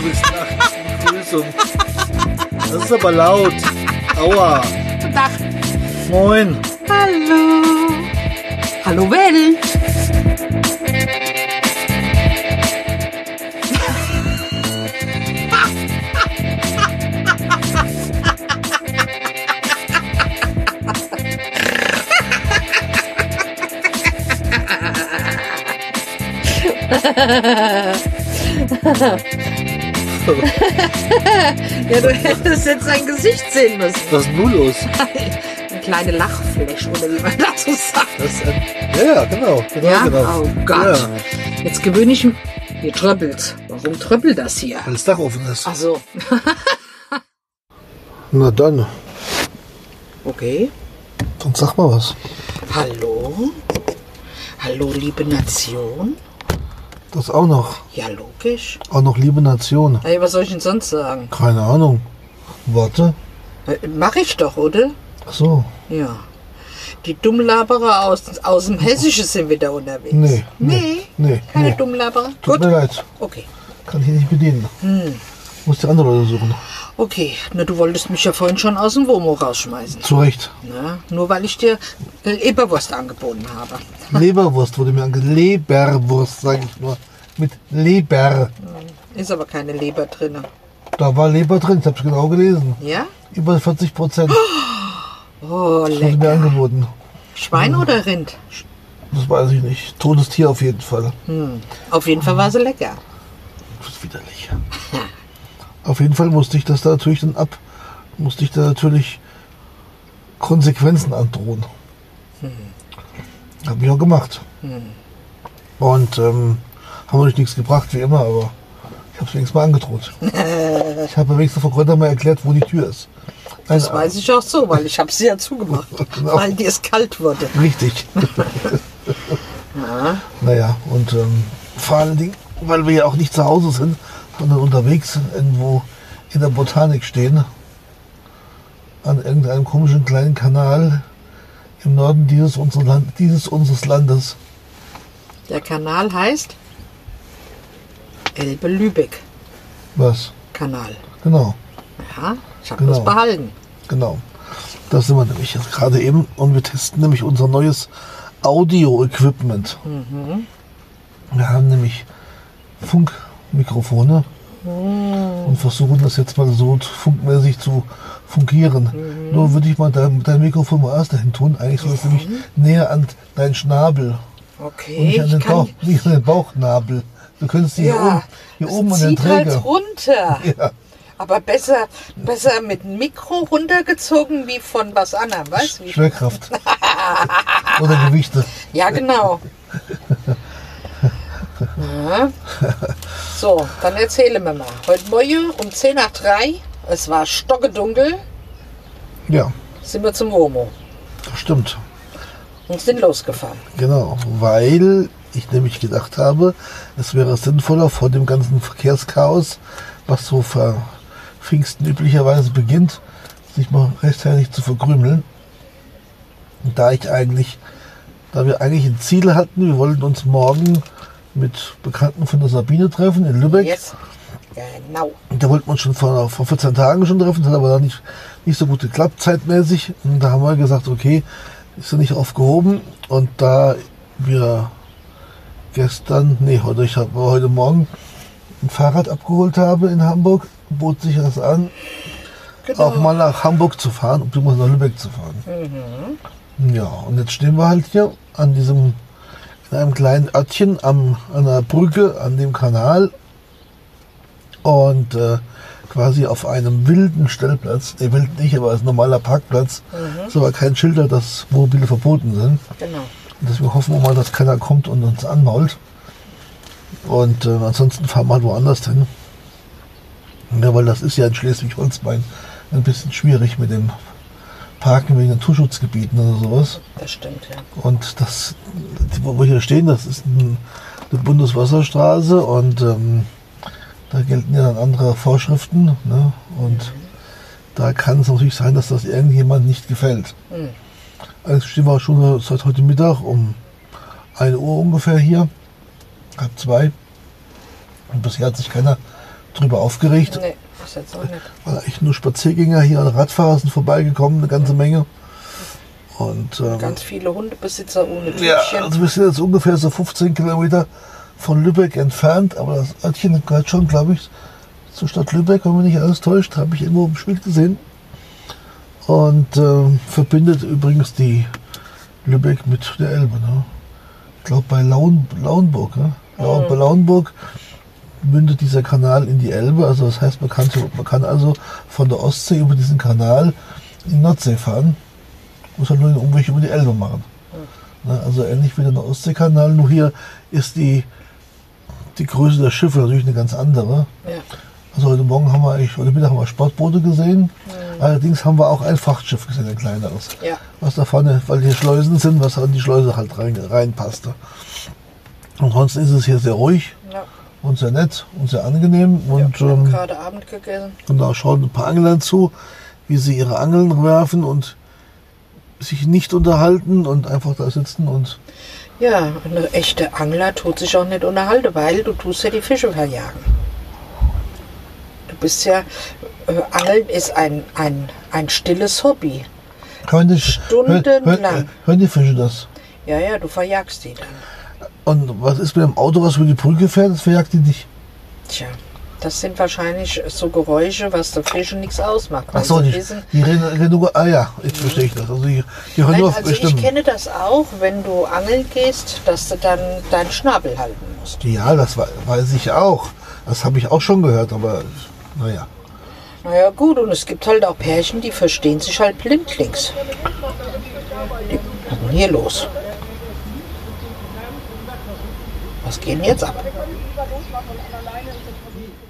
bist nachts. Begrüßung. Das ist aber laut. Aua. Guten Tag. Moin. Hallo. Hallo Ja, du hättest jetzt sein Gesicht sehen müssen. Was ist nun los? Eine kleine Lachfläche, oder wie man dazu sagt. Das ja, ja, genau. genau, Ja? genau. Oh Gott. Ja, Jetzt gewöhne ich mich. Hier tröppelt. Warum tröppelt das hier? weil das Dach offen ist. Ach so. Na dann, Okay. dann sag mal was. Hallo? Hallo, liebe Nation? Das auch noch. Ja, logisch. Auch noch liebe Nation. Hey, was soll ich denn sonst sagen? Keine Ahnung. Warte. Äh, Mach ich doch, oder? Ach so. Ja. Die Dummlaberer aus, aus dem Hessischen sind wieder unterwegs. Nee, Nee? nee, nee, Keine nee. Dummlaberer? Tut Gut. mir leid. Okay. Kann ich nicht bedienen. Hm. Muss die andere Leute suchen. Okay. Na, du wolltest mich ja vorhin schon aus dem Womo rausschmeißen. Zu Recht. Na, nur weil ich dir Leberwurst angeboten habe. Leberwurst wurde mir ange... Leberwurst, sage ich nur. Mit Leber. Ist aber keine Leber drin. Da war Leber drin, ich habe es genau gelesen. Ja? Über 40 Prozent Oh, wurde mir lecker. angeboten. Schwein oder Rind? Das weiß ich nicht. Totes Tier auf jeden Fall. Hm. Auf jeden Fall war sie lecker. Das ist widerlich. Auf jeden Fall musste ich das da natürlich dann ab, musste ich da natürlich Konsequenzen androhen. Habe ich auch gemacht. Und ähm, haben natürlich nichts gebracht, wie immer, aber ich habe es wenigstens mal angedroht. ich habe wenigstens vor Gründer mal erklärt, wo die Tür ist. Nein, Das weiß ich auch so, weil ich habe sie ja zugemacht. Genau. Weil dir es kalt wurde. Richtig. Ja. Naja, und ähm, vor allen Dingen, weil wir ja auch nicht zu Hause sind, sondern unterwegs irgendwo in der Botanik stehen, an irgendeinem komischen kleinen Kanal im Norden dieses, unseres Land, dieses unseres Landes. Der Kanal heißt Elbe-Lübeck Was? Kanal. Genau, Ja, ich habe Genau. das behalten. genau. Da sind wir nämlich jetzt gerade eben und wir testen nämlich unser neues Audio-Equipment. Wir haben nämlich Funkmikrofone und versuchen das jetzt mal so funkmäßig zu fungieren. Nur würde ich mal dein, dein Mikrofon mal erst dahin tun. Eigentlich soll es nämlich näher an deinen Schnabel und Okay, nicht an den. Bauch, nicht an den Bauchnabel. Du könntest die hier Ja, oben, hier oben an den zieht halt Träger. runter. Ja, Aber besser, besser mit dem Mikro runtergezogen wie von was anderem, weißt du? Schwerkraft. Oder Gewichte. Ja, genau. Ja. So, dann erzähle mir mal. Heute Morgen um 10 nach 3, es war stockedunkel, Ja, sind wir zum Womo das stimmt. und sind losgefahren. Genau, weil ich nämlich gedacht habe, es wäre sinnvoller vor dem ganzen Verkehrschaos, was so vor Pfingsten üblicherweise beginnt, sich mal rechtzeitig zu verkrümeln. Und da ich eigentlich, da wir eigentlich ein Ziel hatten, wir wollten uns morgen mit Bekannten von der Sabine treffen in Lübeck. Jetzt. Genau. Und Da wollten wir uns schon vor, vor 14 Tagen schon treffen, das hat aber dann nicht, nicht so gut geklappt zeitmäßig. Und da haben wir gesagt, okay, ist ja nicht aufgehoben. Und da wir gestern, nee, heute, ich habe heute Morgen ein Fahrrad abgeholt habe in Hamburg, bot sich das an, Genau. auch mal nach Hamburg zu fahren, beziehungsweise nach Lübeck zu fahren. Ja, und jetzt stehen wir halt hier an diesem, in einem kleinen Örtchen am, an einer Brücke, an dem Kanal und äh, quasi auf einem wilden Stellplatz, ne, wild nicht, aber als normaler Parkplatz, ist aber kein Schilder, dass Mobile verboten sind. Genau. Und deswegen hoffen wir mal, dass keiner kommt und uns anmault. Und äh, ansonsten fahren wir halt woanders hin. Ja, weil das ist ja in Schleswig-Holstein ein bisschen schwierig mit dem Parken wegen Naturschutzgebieten oder sowas. Das stimmt, ja. Und das, wo wir hier stehen, das ist ein, eine Bundeswasserstraße und ähm, da gelten ja dann andere Vorschriften. Ne? Und da kann es natürlich sein, dass das irgendjemand nicht gefällt. Mhm. Also stehen wir schon seit heute Mittag um 1 Uhr ungefähr hier, halb zwei. Und bisher hat sich keiner drüber aufgeregt. Nee, ist jetzt auch nicht. Weil echt nur Spaziergänger hier und Radfahrer sind vorbeigekommen, eine ganze Menge. Und ähm, Ganz viele Hundebesitzer ohne ja, Tütchen. also wir sind jetzt ungefähr so 15 Kilometer von Lübeck entfernt, aber das Örtchen gehört schon, glaube ich, zur Stadt Lübeck, wenn mich nicht alles täuscht, habe ich irgendwo im Spiel gesehen. Und ähm, verbindet übrigens die Lübeck mit der Elbe. Ne? Ich glaube bei Laun, Lauenburg. Ne? Lau- Bei Lauenburg mündet dieser Kanal in die Elbe. Also das heißt, man kann, man kann also von der Ostsee über diesen Kanal in die Nordsee fahren. Muss halt nur den Umweg über die Elbe machen. Ne? Also ähnlich wie der Ostseekanal, nur hier ist die, die Größe der Schiffe natürlich eine ganz andere. Ja. Also heute Morgen haben wir eigentlich, heute Mittag haben wir Sportboote gesehen. Allerdings haben wir auch ein Frachtschiff gesehen, ein kleineres. Ja. Was da vorne, weil hier Schleusen sind, was an die Schleuse halt rein, reinpasste. Ansonsten ist es hier sehr ruhig ja. Und sehr nett und sehr angenehm. ja. Und wir haben ähm, gerade Abend gegessen. und da schauen ein paar Anglern zu, wie sie ihre Angeln werfen und sich nicht unterhalten und einfach da sitzen und Ja, eine echte Angler tut sich auch nicht unterhalten, weil du tust ja die Fische verjagen. Du bist ja, äh, Angeln ist ein, ein, ein stilles Hobby. hören die, Stundenlang. hören, hören, hören die Fische das. Ja, ja, du verjagst die dann. Und was ist mit dem Auto, was über die Brücke fährt, das verjagt die nicht. Tja, das sind wahrscheinlich so Geräusche, was der Fische nichts ausmacht. Ach so, sie die, die reden, reden nur, ah ja, jetzt verstehe ich das. Also die, die hören Nein, nur auf also ich kenne das auch, wenn du angeln gehst, dass du dann deinen Schnabel halten musst. Ja, das wei- weiß ich auch. Das habe ich auch schon gehört, aber naja. Naja gut, und es gibt halt auch Pärchen, die verstehen sich halt blindlings. Die, was ist denn hier los? Was geht denn jetzt ab?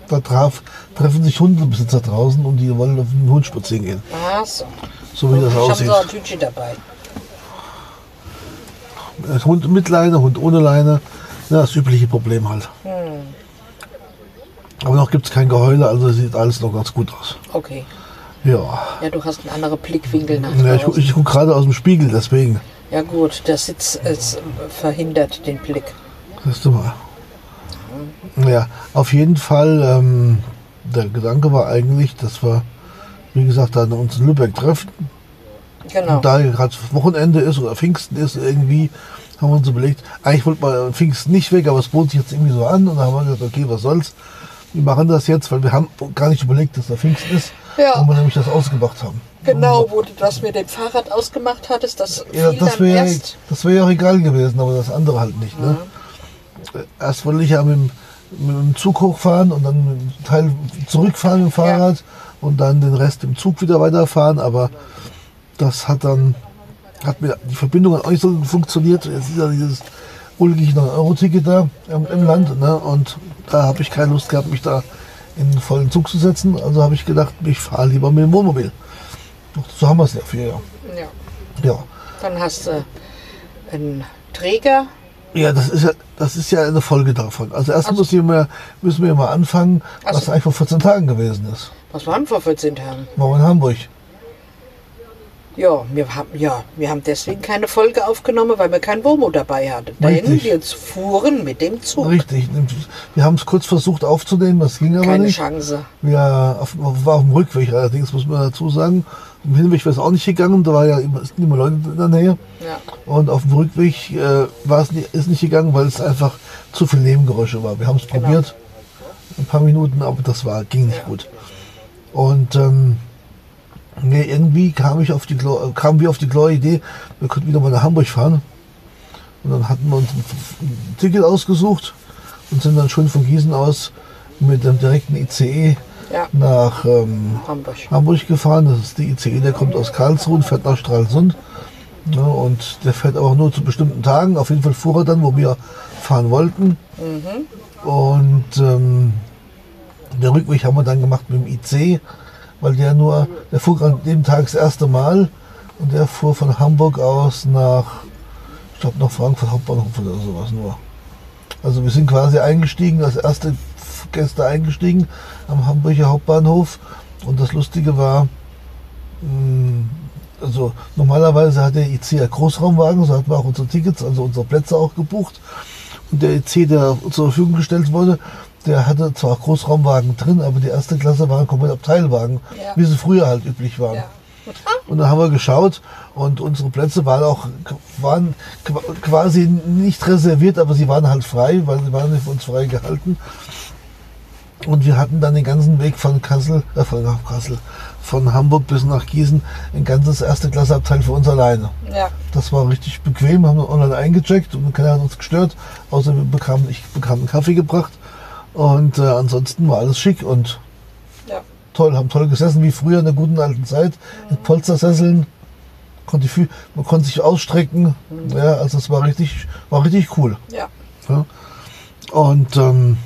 Da traf, treffen sich Hundebesitzer draußen und die wollen auf den Hund spazieren gehen. Ach so. So wie das ich habe aussieht. so ein Tütchen dabei. Hund mit Leine, Hund ohne Leine. Ja, das übliche Problem halt. Hm. Aber noch gibt es kein Geheule, also sieht alles noch ganz gut aus. Okay. Ja. Ja, du hast einen anderen Blickwinkel nach ja ich ich gucke gerade aus dem Spiegel, deswegen. Ja gut, der Sitz es verhindert den Blick. Siehst du mal. Ja, auf jeden Fall, ähm, der Gedanke war eigentlich, dass wir, wie gesagt, dann uns in Lübeck treffen. Genau. Und da gerade Wochenende ist oder Pfingsten ist, irgendwie haben wir uns überlegt, eigentlich wollten wir an Pfingsten nicht weg, aber es bot sich jetzt irgendwie so an und dann haben wir gesagt, okay, was soll's. Wir machen das jetzt, weil wir haben gar nicht überlegt, dass da Pfingsten ist, Ja. wo wir nämlich das ausgemacht haben. Genau, wo du das mit dem Fahrrad ausgemacht hattest, das Ja, das wäre das wär ja auch egal gewesen, aber das andere halt nicht. Ne? Erst wollte ich ja mit, dem- mit dem Zug hochfahren und dann mit dem Teil zurückfahren mit dem Fahrrad und dann den Rest im Zug wieder weiterfahren, aber das hat dann, hat mir die Verbindung hat auch nicht so funktioniert. Jetzt ist ja dieses ulkige 9-Euro-Ticket da im, im Land ne? und da habe ich keine Lust gehabt, mich da in den vollen Zug zu setzen. Also habe ich gedacht, ich fahre lieber mit dem Wohnmobil. So haben wir es ja für ja. Ja. ja. Dann hast du einen Träger. Ja, das ist ja, das ist ja eine Folge davon. Also erst Also- müssen, wir, müssen wir mal anfangen, was Also- eigentlich vor 14 Tagen gewesen ist. Was waren vor 14 Tagen? War in Hamburg. Ja, wir haben, ja, wir haben deswegen keine Folge aufgenommen, weil wir kein Womo dabei hatten. Denn wir fuhren mit dem Zug. Richtig. Wir haben es kurz versucht aufzunehmen, das ging aber Keine nicht. Chance. Wir auf, war auf dem Rückweg allerdings, muss man dazu sagen. Im Hinweg wäre es auch nicht gegangen, da war ja immer, sind immer Leute in der Nähe. Ja. Und auf dem Rückweg äh, war es nicht, ist nicht gegangen, weil es einfach zu viel Nebengeräusche war. Wir haben es Genau. probiert, ein paar Minuten, aber das war, ging nicht gut. Und ähm, nee, irgendwie kam ich auf die kamen wir auf die glorreiche Idee, wir könnten wieder mal nach Hamburg fahren. Und dann hatten wir uns ein, ein Ticket ausgesucht und sind dann schon von Gießen aus mit dem direkten ICE Ja, nach ähm, Hamburg. Hamburg gefahren. Das ist die ICE, der kommt aus Karlsruhe und fährt nach Stralsund. Ja, und der fährt aber nur zu bestimmten Tagen. Auf jeden Fall fuhr er dann, wo wir fahren wollten. Und ähm, den Rückweg haben wir dann gemacht mit dem IC, weil der nur, der fuhr an dem Tag das erste Mal und der fuhr von Hamburg aus nach, ich glaube nach Frankfurt Hauptbahnhof oder sowas nur. Also wir sind quasi eingestiegen, als erste Gäste eingestiegen am Hamburger Hauptbahnhof. Und das Lustige war, mh, also normalerweise hat der IC ja Großraumwagen, so hatten wir auch unsere Tickets, also unsere Plätze auch gebucht. Und der IC, der zur Verfügung gestellt wurde, der hatte zwar Großraumwagen drin, aber die erste Klasse waren komplett Abteilwagen, Ja. wie sie früher halt üblich waren. Ja. Und dann haben wir geschaut und unsere Plätze waren auch waren qu- quasi nicht reserviert, aber sie waren halt frei, weil sie waren für uns frei gehalten. Und wir hatten dann den ganzen Weg von Kassel, äh, von Kassel, von Hamburg bis nach Gießen ein ganzes erste Klasse Abteil für uns alleine. Ja. Das war richtig bequem, haben wir online eingecheckt und keiner hat uns gestört, außer wir bekamen, ich bekam einen Kaffee gebracht und äh, ansonsten war alles schick und Ja. toll, haben toll gesessen, wie früher in der guten alten Zeit, in Polstersesseln. Konnte ich viel, man konnte sich ausstrecken. Ja, also es war richtig, war richtig cool. Ja. Ja. Und ähm,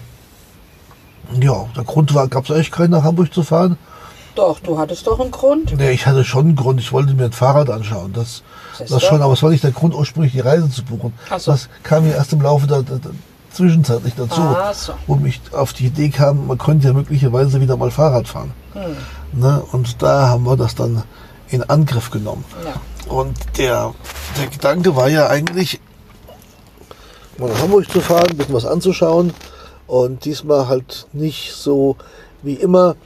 ja, der Grund war, gab es eigentlich keinen nach Hamburg zu fahren. Doch, du hattest doch einen Grund. Nee, ich hatte schon einen Grund, ich wollte mir ein Fahrrad anschauen. Das, das schon, aber es war nicht der Grund, ursprünglich die Reise zu buchen. Ach so. Das kam mir erst im Laufe der, der, der Zwischenzeit nicht dazu. So. Wo mich auf die Idee kam, man könnte ja möglicherweise wieder mal Fahrrad fahren. Hm. Ne? Und da haben wir das dann in Angriff genommen. Ja. Und der, der Gedanke war ja eigentlich, mal nach Hamburg zu fahren, ein bisschen was anzuschauen. Und diesmal halt nicht so wie immer,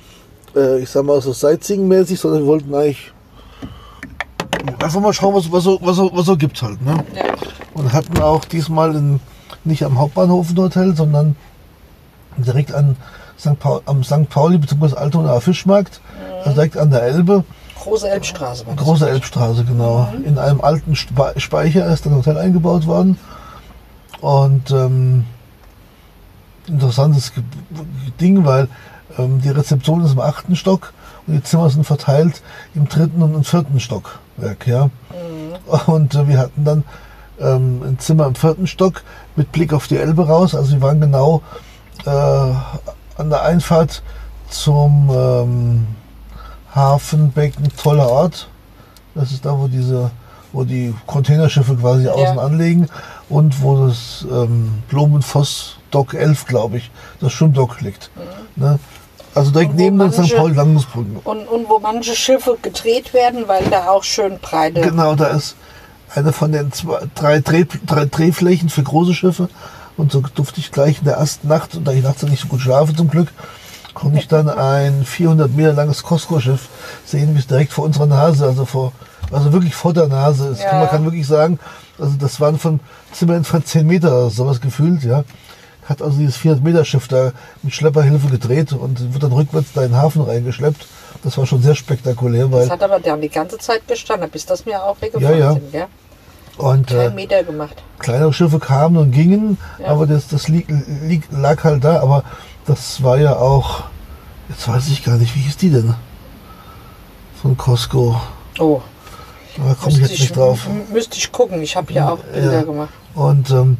äh, ich sag mal so Sightseeing-mäßig, sondern wir wollten eigentlich einfach mal schauen, was, was, so, was, so, was so gibt halt. Ne? Ja. Und hatten auch diesmal in, nicht am Hauptbahnhof ein Hotel, sondern direkt an St. Paul, am St. Pauli bzw. Altonaer Fischmarkt, also direkt an der Elbe. Große Elbstraße. Große Elbstraße, genau. In einem alten Spe Speicher ist ein Hotel eingebaut worden. Und ähm, interessantes Ding, weil ähm, die Rezeption ist im achten Stock und die Zimmer sind verteilt im dritten und im vierten Stockwerk. Ja. Und äh, wir hatten dann ähm, ein Zimmer im vierten Stock mit Blick auf die Elbe raus. Also wir waren genau äh, an der Einfahrt zum ähm, Hafenbecken, toller Ort. Das ist da, wo diese, wo die Containerschiffe quasi außen anlegen und wo das ähm, Blumenfoss Dock 11, glaube ich, das Schwimmdock liegt. Ne? Also direkt neben den St. Paul Landungsbrücken. Und, und wo manche Schiffe gedreht werden, weil da auch schön breite. Genau, da ist eine von den zwei, drei, Dreh, drei Drehflächen für große Schiffe. Und so durfte ich gleich in der ersten Nacht, und da ich nachts nicht so gut schlafe zum Glück, konnte ich dann ein 400 Meter langes Costco-Schiff sehen, wie es direkt vor unserer Nase, also vor, also wirklich vor der Nase ist. Ja. Man kann wirklich sagen, also das waren von Zimmer von 10 Meter sowas gefühlt, ja. Hat also dieses 400 Meter Schiff da mit Schlepperhilfe gedreht und wird dann rückwärts da in den Hafen reingeschleppt. Das war schon sehr spektakulär, weil Das hat aber dann die ganze Zeit gestanden, bis das mir auch weggefahren Ja, ja. sind. Gell? und äh, Kein Meter gemacht. kleinere Schiffe kamen und gingen, Ja. aber das, das lieg, lieg, lag halt da. Aber das war ja auch, jetzt weiß ich gar nicht, wie hieß die denn? Von Costco. Oh, Da komme ich jetzt nicht drauf. Müsste ich gucken. Ich habe ja auch Bilder Ja. gemacht. Und ähm,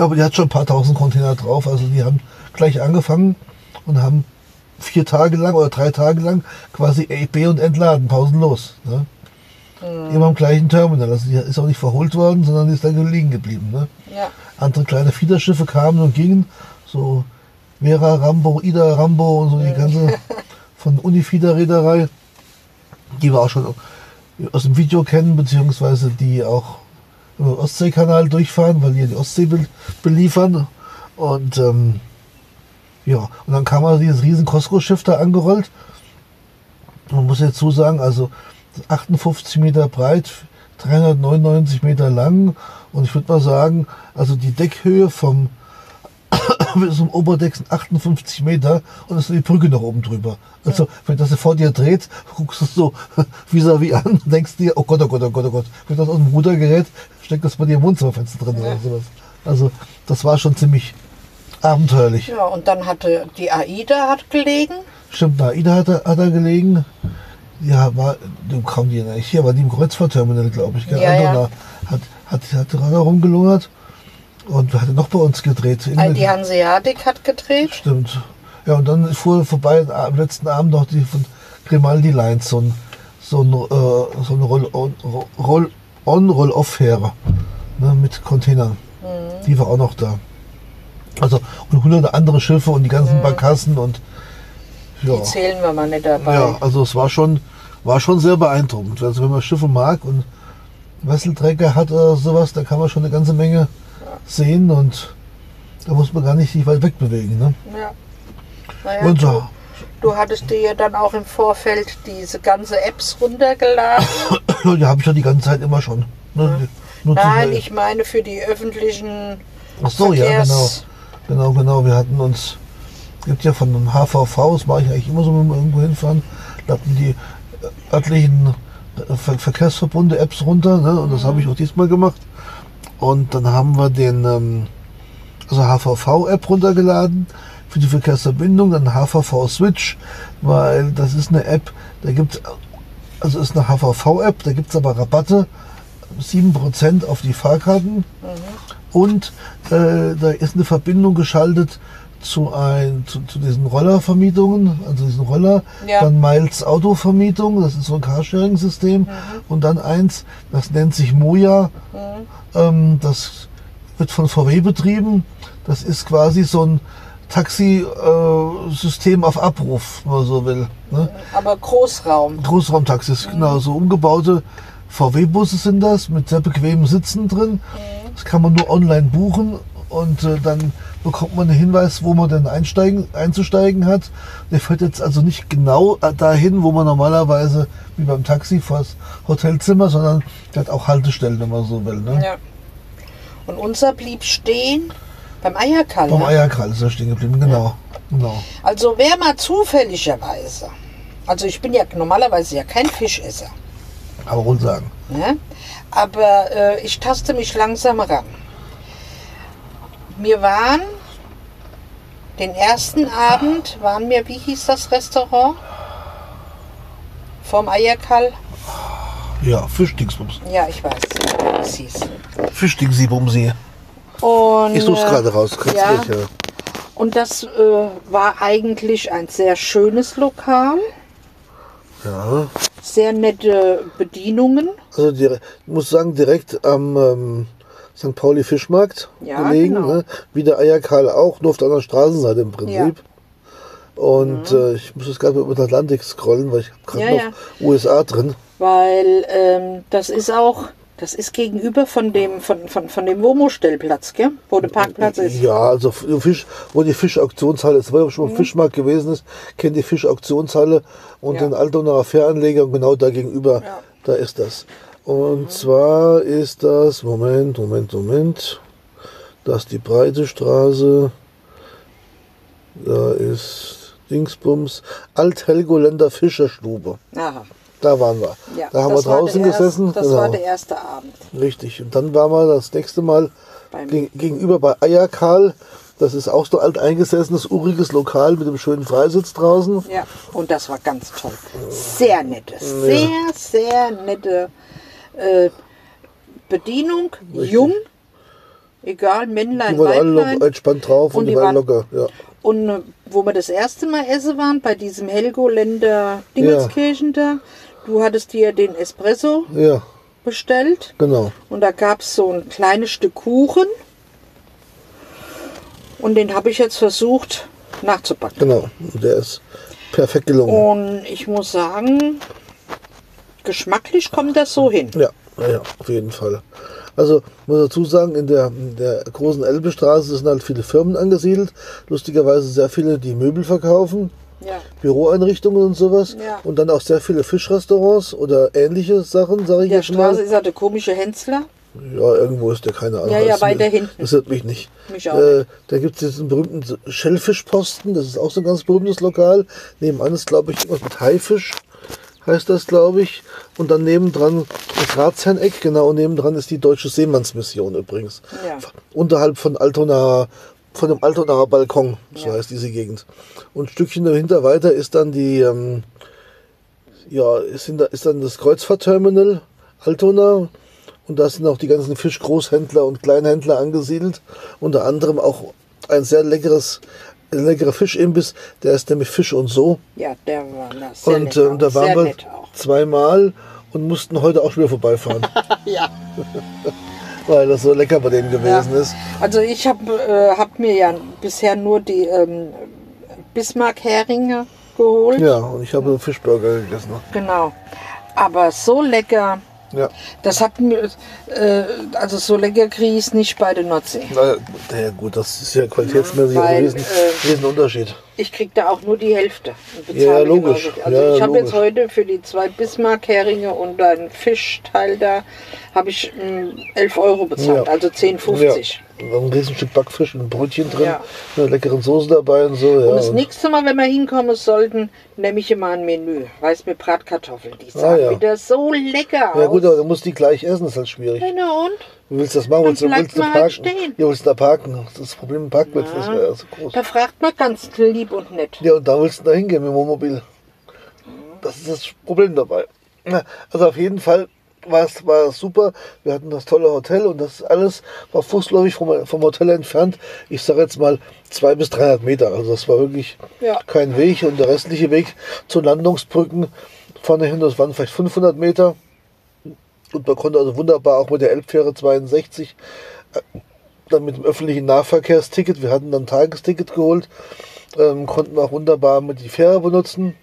aber die hat schon ein paar tausend Container drauf. Also die haben gleich angefangen und haben vier Tage lang oder drei Tage lang quasi A, B und entladen, pausenlos. Ne? Immer am gleichen Terminal. Also die ist auch nicht verholt worden, sondern die ist da liegen geblieben. Ne? Ja. andere kleine Fiederschiffe kamen und gingen. So Vera Rambo, Ida Rambo und so die ganze von Unifieder Reederei. Die wir auch schon aus dem Video kennen, beziehungsweise die auch über den Ostseekanal durchfahren, weil die die Ostsee be beliefern. Und ähm, ja, und dann kam also dieses riesen Costco-Schiff da angerollt. Man muss jetzt so sagen, also 58 Meter breit, 399 Meter lang und ich würde mal sagen, also die Deckhöhe vom bis zum Oberdeck sind 58 Meter und es ist die Brücke noch oben drüber. Also wenn das vor dir dreht, guckst du so vis-à-vis an und denkst dir, oh Gott, oh Gott, oh Gott, oh Gott. Wenn das aus dem Ruder gerät, steckt das bei dir im Wohnzimmerfenster drin oder sowas. Also das war schon ziemlich abenteuerlich. ja, und dann hatte die AIDA hat gelegen. Stimmt, na, Ida hat hat er gelegen. Ja, war, du kam die ja nicht hier, war die im Kreuzfahrtterminal, glaube ich. Gell? Ja, ja. Altona Hat, hat, hat gerade rumgelungert. Und wer hat noch bei uns gedreht? Ingrid- Die Hanseatic hat gedreht. Stimmt. Ja, und dann fuhr vorbei am letzten Abend noch die von Grimaldi Lines, so ein, so ein, äh, so ein Roll-on, Roll Roll-off-Fähre ne, mit Containern. Mhm. Die war auch noch da. Also, und hunderte andere Schiffe und die ganzen Barkassen und ja. Die zählen wir mal nicht dabei. Ja, also es war schon, war schon sehr beeindruckend. Also wenn man Schiffe mag und Wesselträger hat oder sowas, da kann man schon eine ganze Menge sehen und Da muss man gar nicht sich weit wegbewegen. Ne? Ja. Naja, Und du, so. du hattest dir ja dann auch im Vorfeld diese ganze Apps runtergeladen. Die habe ich ja die ganze Zeit immer schon. Ne? Zu Nein, ich meine für die öffentlichen Ach so, ja, genau. Verkehrs- Genau, genau. Wir hatten uns, gibt ja von dem HVV, das mache ich eigentlich immer so, wenn wir irgendwo hinfahren, da hatten die äh, örtlichen äh, Ver Verkehrsverbunde Apps runter, ne? und das habe ich auch diesmal gemacht. Und dann haben wir den, ähm, also HVV-App runtergeladen für die Verkehrsverbindung, dann HVV Switch, weil das ist eine App, da gibt also ist eine HVV-App, da gibt es aber Rabatte, 7% auf die Fahrkarten. Und äh, da ist eine Verbindung geschaltet zu, ein, zu, zu diesen Rollervermietungen, also diesen Roller, Ja. dann Miles Autovermietung, das ist so ein Carsharing-System und dann eins, das nennt sich Moja, ähm, das wird von VW betrieben, das ist quasi so ein Taxi-System auf Abruf, wenn man so will. Ne? Aber Großraum. Großraumtaxis, genau, so umgebaute VW-Busse sind das, mit sehr bequemen Sitzen drin. Das kann man nur online buchen und äh, dann bekommt man einen Hinweis, wo man denn einsteigen, einzusteigen hat. Der fährt jetzt also nicht genau äh, dahin, wo man normalerweise wie beim Taxi vor das Hotelzimmer, sondern der hat auch Haltestellen, wenn man so will. Ne? Ja. Und unser blieb stehen beim Eierkall. Beim ne? Eierkral ist er stehen geblieben, genau. genau. Also wer mal zufälligerweise, also ich bin ja normalerweise ja kein Fischesser, Aber wohl sagen. ne? aber äh, ich taste mich langsam ran. Wir waren den ersten Abend, waren wir, wie hieß das Restaurant? Vom Eierkall? Ja, Fischdingsbums. Ja, ich weiß, wie es hieß. Fischdingsibumsee. Und, Ich such's äh, gerade raus. Ja. ja. Und das äh, war eigentlich ein sehr schönes Lokal, ja. sehr nette Bedienungen. Also ich muss sagen, direkt am ähm, St. Pauli Fischmarkt Ja, gelegen. genau. Ne? Wie der Eierkarl auch, nur auf der anderen Straßenseite im Prinzip. Ja. Mhm. Und äh, ich muss jetzt gerade über den Atlantik scrollen, weil ich gerade Ja, noch. USA drin. Weil ähm, das ist auch, das ist gegenüber von dem, von, von, von dem Womo-Stellplatz, gell? Wo der Parkplatz ist. Ja, also Fisch, wo die Fischauktionshalle ist. Wer schon Mhm. Fischmarkt gewesen ist, kennt die Fischauktionshalle und den Altonaer Fähranleger und genau da gegenüber, da ist das. Und zwar ist das, Moment, Moment, Moment, das ist die breite Straße, da ist Dingsbums, Alt-Helgoländer Fischerstube. Aha. Da waren wir. Ja, da haben wir draußen der erst- gesessen. Das genau. war der erste Abend. Richtig. Und dann waren wir das nächste Mal geg- gegenüber bei Eierkarl. Das ist auch so ein alteingesessenes, uriges Lokal mit dem schönen Freisitz draußen. Ja, und das war ganz toll. Sehr nette, sehr, sehr nette äh, Bedienung. Jung, egal, Männlein, Die waren alle Weiblein. noch entspannt drauf und, Und die waren locker. Ja. Und äh, wo wir das erste Mal essen waren, bei diesem Helgoländer Dingelskirchen da, du hattest dir den Espresso ja, bestellt genau. und da gab es so ein kleines Stück Kuchen und den habe ich jetzt versucht nachzubacken. Genau. Der ist perfekt gelungen. Und ich muss sagen, geschmacklich kommt das so hin. Ja, ja, auf jeden Fall. Also muss dazu sagen, in der, in der großen Elbestraße sind halt viele Firmen angesiedelt. Lustigerweise sehr viele, die Möbel verkaufen. Ja. Büroeinrichtungen und sowas. Ja. Und dann auch sehr viele Fischrestaurants oder ähnliche Sachen, sage ich Der jetzt mal. Straße ist ja der komische Hänzler. Ja, irgendwo ist der, keine Ahnung. Ja, ja, weiter hinten. Das hört mich nicht. Mich auch Äh, da gibt es diesen berühmten Schellfischposten, das ist auch so ein ganz berühmtes Lokal. Nebenan ist, glaube ich, irgendwas mit Haifisch, heißt das, glaube ich. Und dann nebendran das Ratsherreneck, genau, und nebendran ist die Deutsche Seemannsmission übrigens. Ja. Unterhalb von Altona, von dem Altonaer Balkon, so Ja. heißt diese Gegend. Und ein Stückchen dahinter weiter ist dann die, ähm, ja, ist, in ist dann das Kreuzfahrtterminal Altona. Und da sind auch die ganzen Fischgroßhändler und Kleinhändler angesiedelt. Unter anderem auch ein sehr leckeres, ein leckerer Fischimbiss, der ist nämlich Fisch und so. Ja, der war sehr und auch. da waren wir zweimal und mussten heute auch schon wieder vorbeifahren, Ja. weil das so lecker bei denen gewesen ist. Also ich habe äh, hab mir ja bisher nur die ähm, Bismarck-Heringe geholt. Ja, und ich habe Fischburger gegessen. Genau. Aber so lecker. Ja. Das hat mir, äh, also so lecker kriege ich es nicht bei der Nordsee. Na, ja, gut, das ist ja qualitätsmäßig Weil, ein riesen, äh, riesen Unterschied. Ich kriege da auch nur die Hälfte. und Ja, logisch. genauso. Also Ja, ich habe jetzt heute für die zwei Bismarck-Heringe und einen Fischteil da, habe ich mh, 11 Euro bezahlt, Ja. also 10,50. Ja. Ein Riesenstück Backfisch und ein Brötchen drin, Ja. mit einer leckeren Soße dabei und so. Ja. Und das nächste Mal, wenn wir hinkommen sollten, nehme ich immer ein Menü. Weiß mit Bratkartoffeln. Die sahen Ah, ja. wieder so lecker ja aus. gut, aber du musst die gleich essen, ist halt schwierig. Na und? Du willst das machen, willst du, willst du man parken? halt stehen. Ja, willst du da parken? Das Problem im Parkplatz, Ja. wäre so groß. Da fragt man ganz lieb und nett. Ja, und da willst du da hingehen mit dem Wohnmobil. Das ist das Problem dabei. Also auf jeden Fall war es, war super. Wir hatten das tolle Hotel und das alles war fußläufig vom, vom Hotel entfernt. Ich sage jetzt mal zwei bis 300 Meter. Also das war wirklich Ja. kein Weg. Und der restliche Weg zu Landungsbrücken vorne hin, das waren vielleicht 500 Meter. Und man konnte also wunderbar auch mit der Elbfähre 62 äh, dann mit dem öffentlichen Nahverkehrsticket, wir hatten dann ein Tagesticket geholt, ähm, konnten auch wunderbar mit die Fähre benutzen,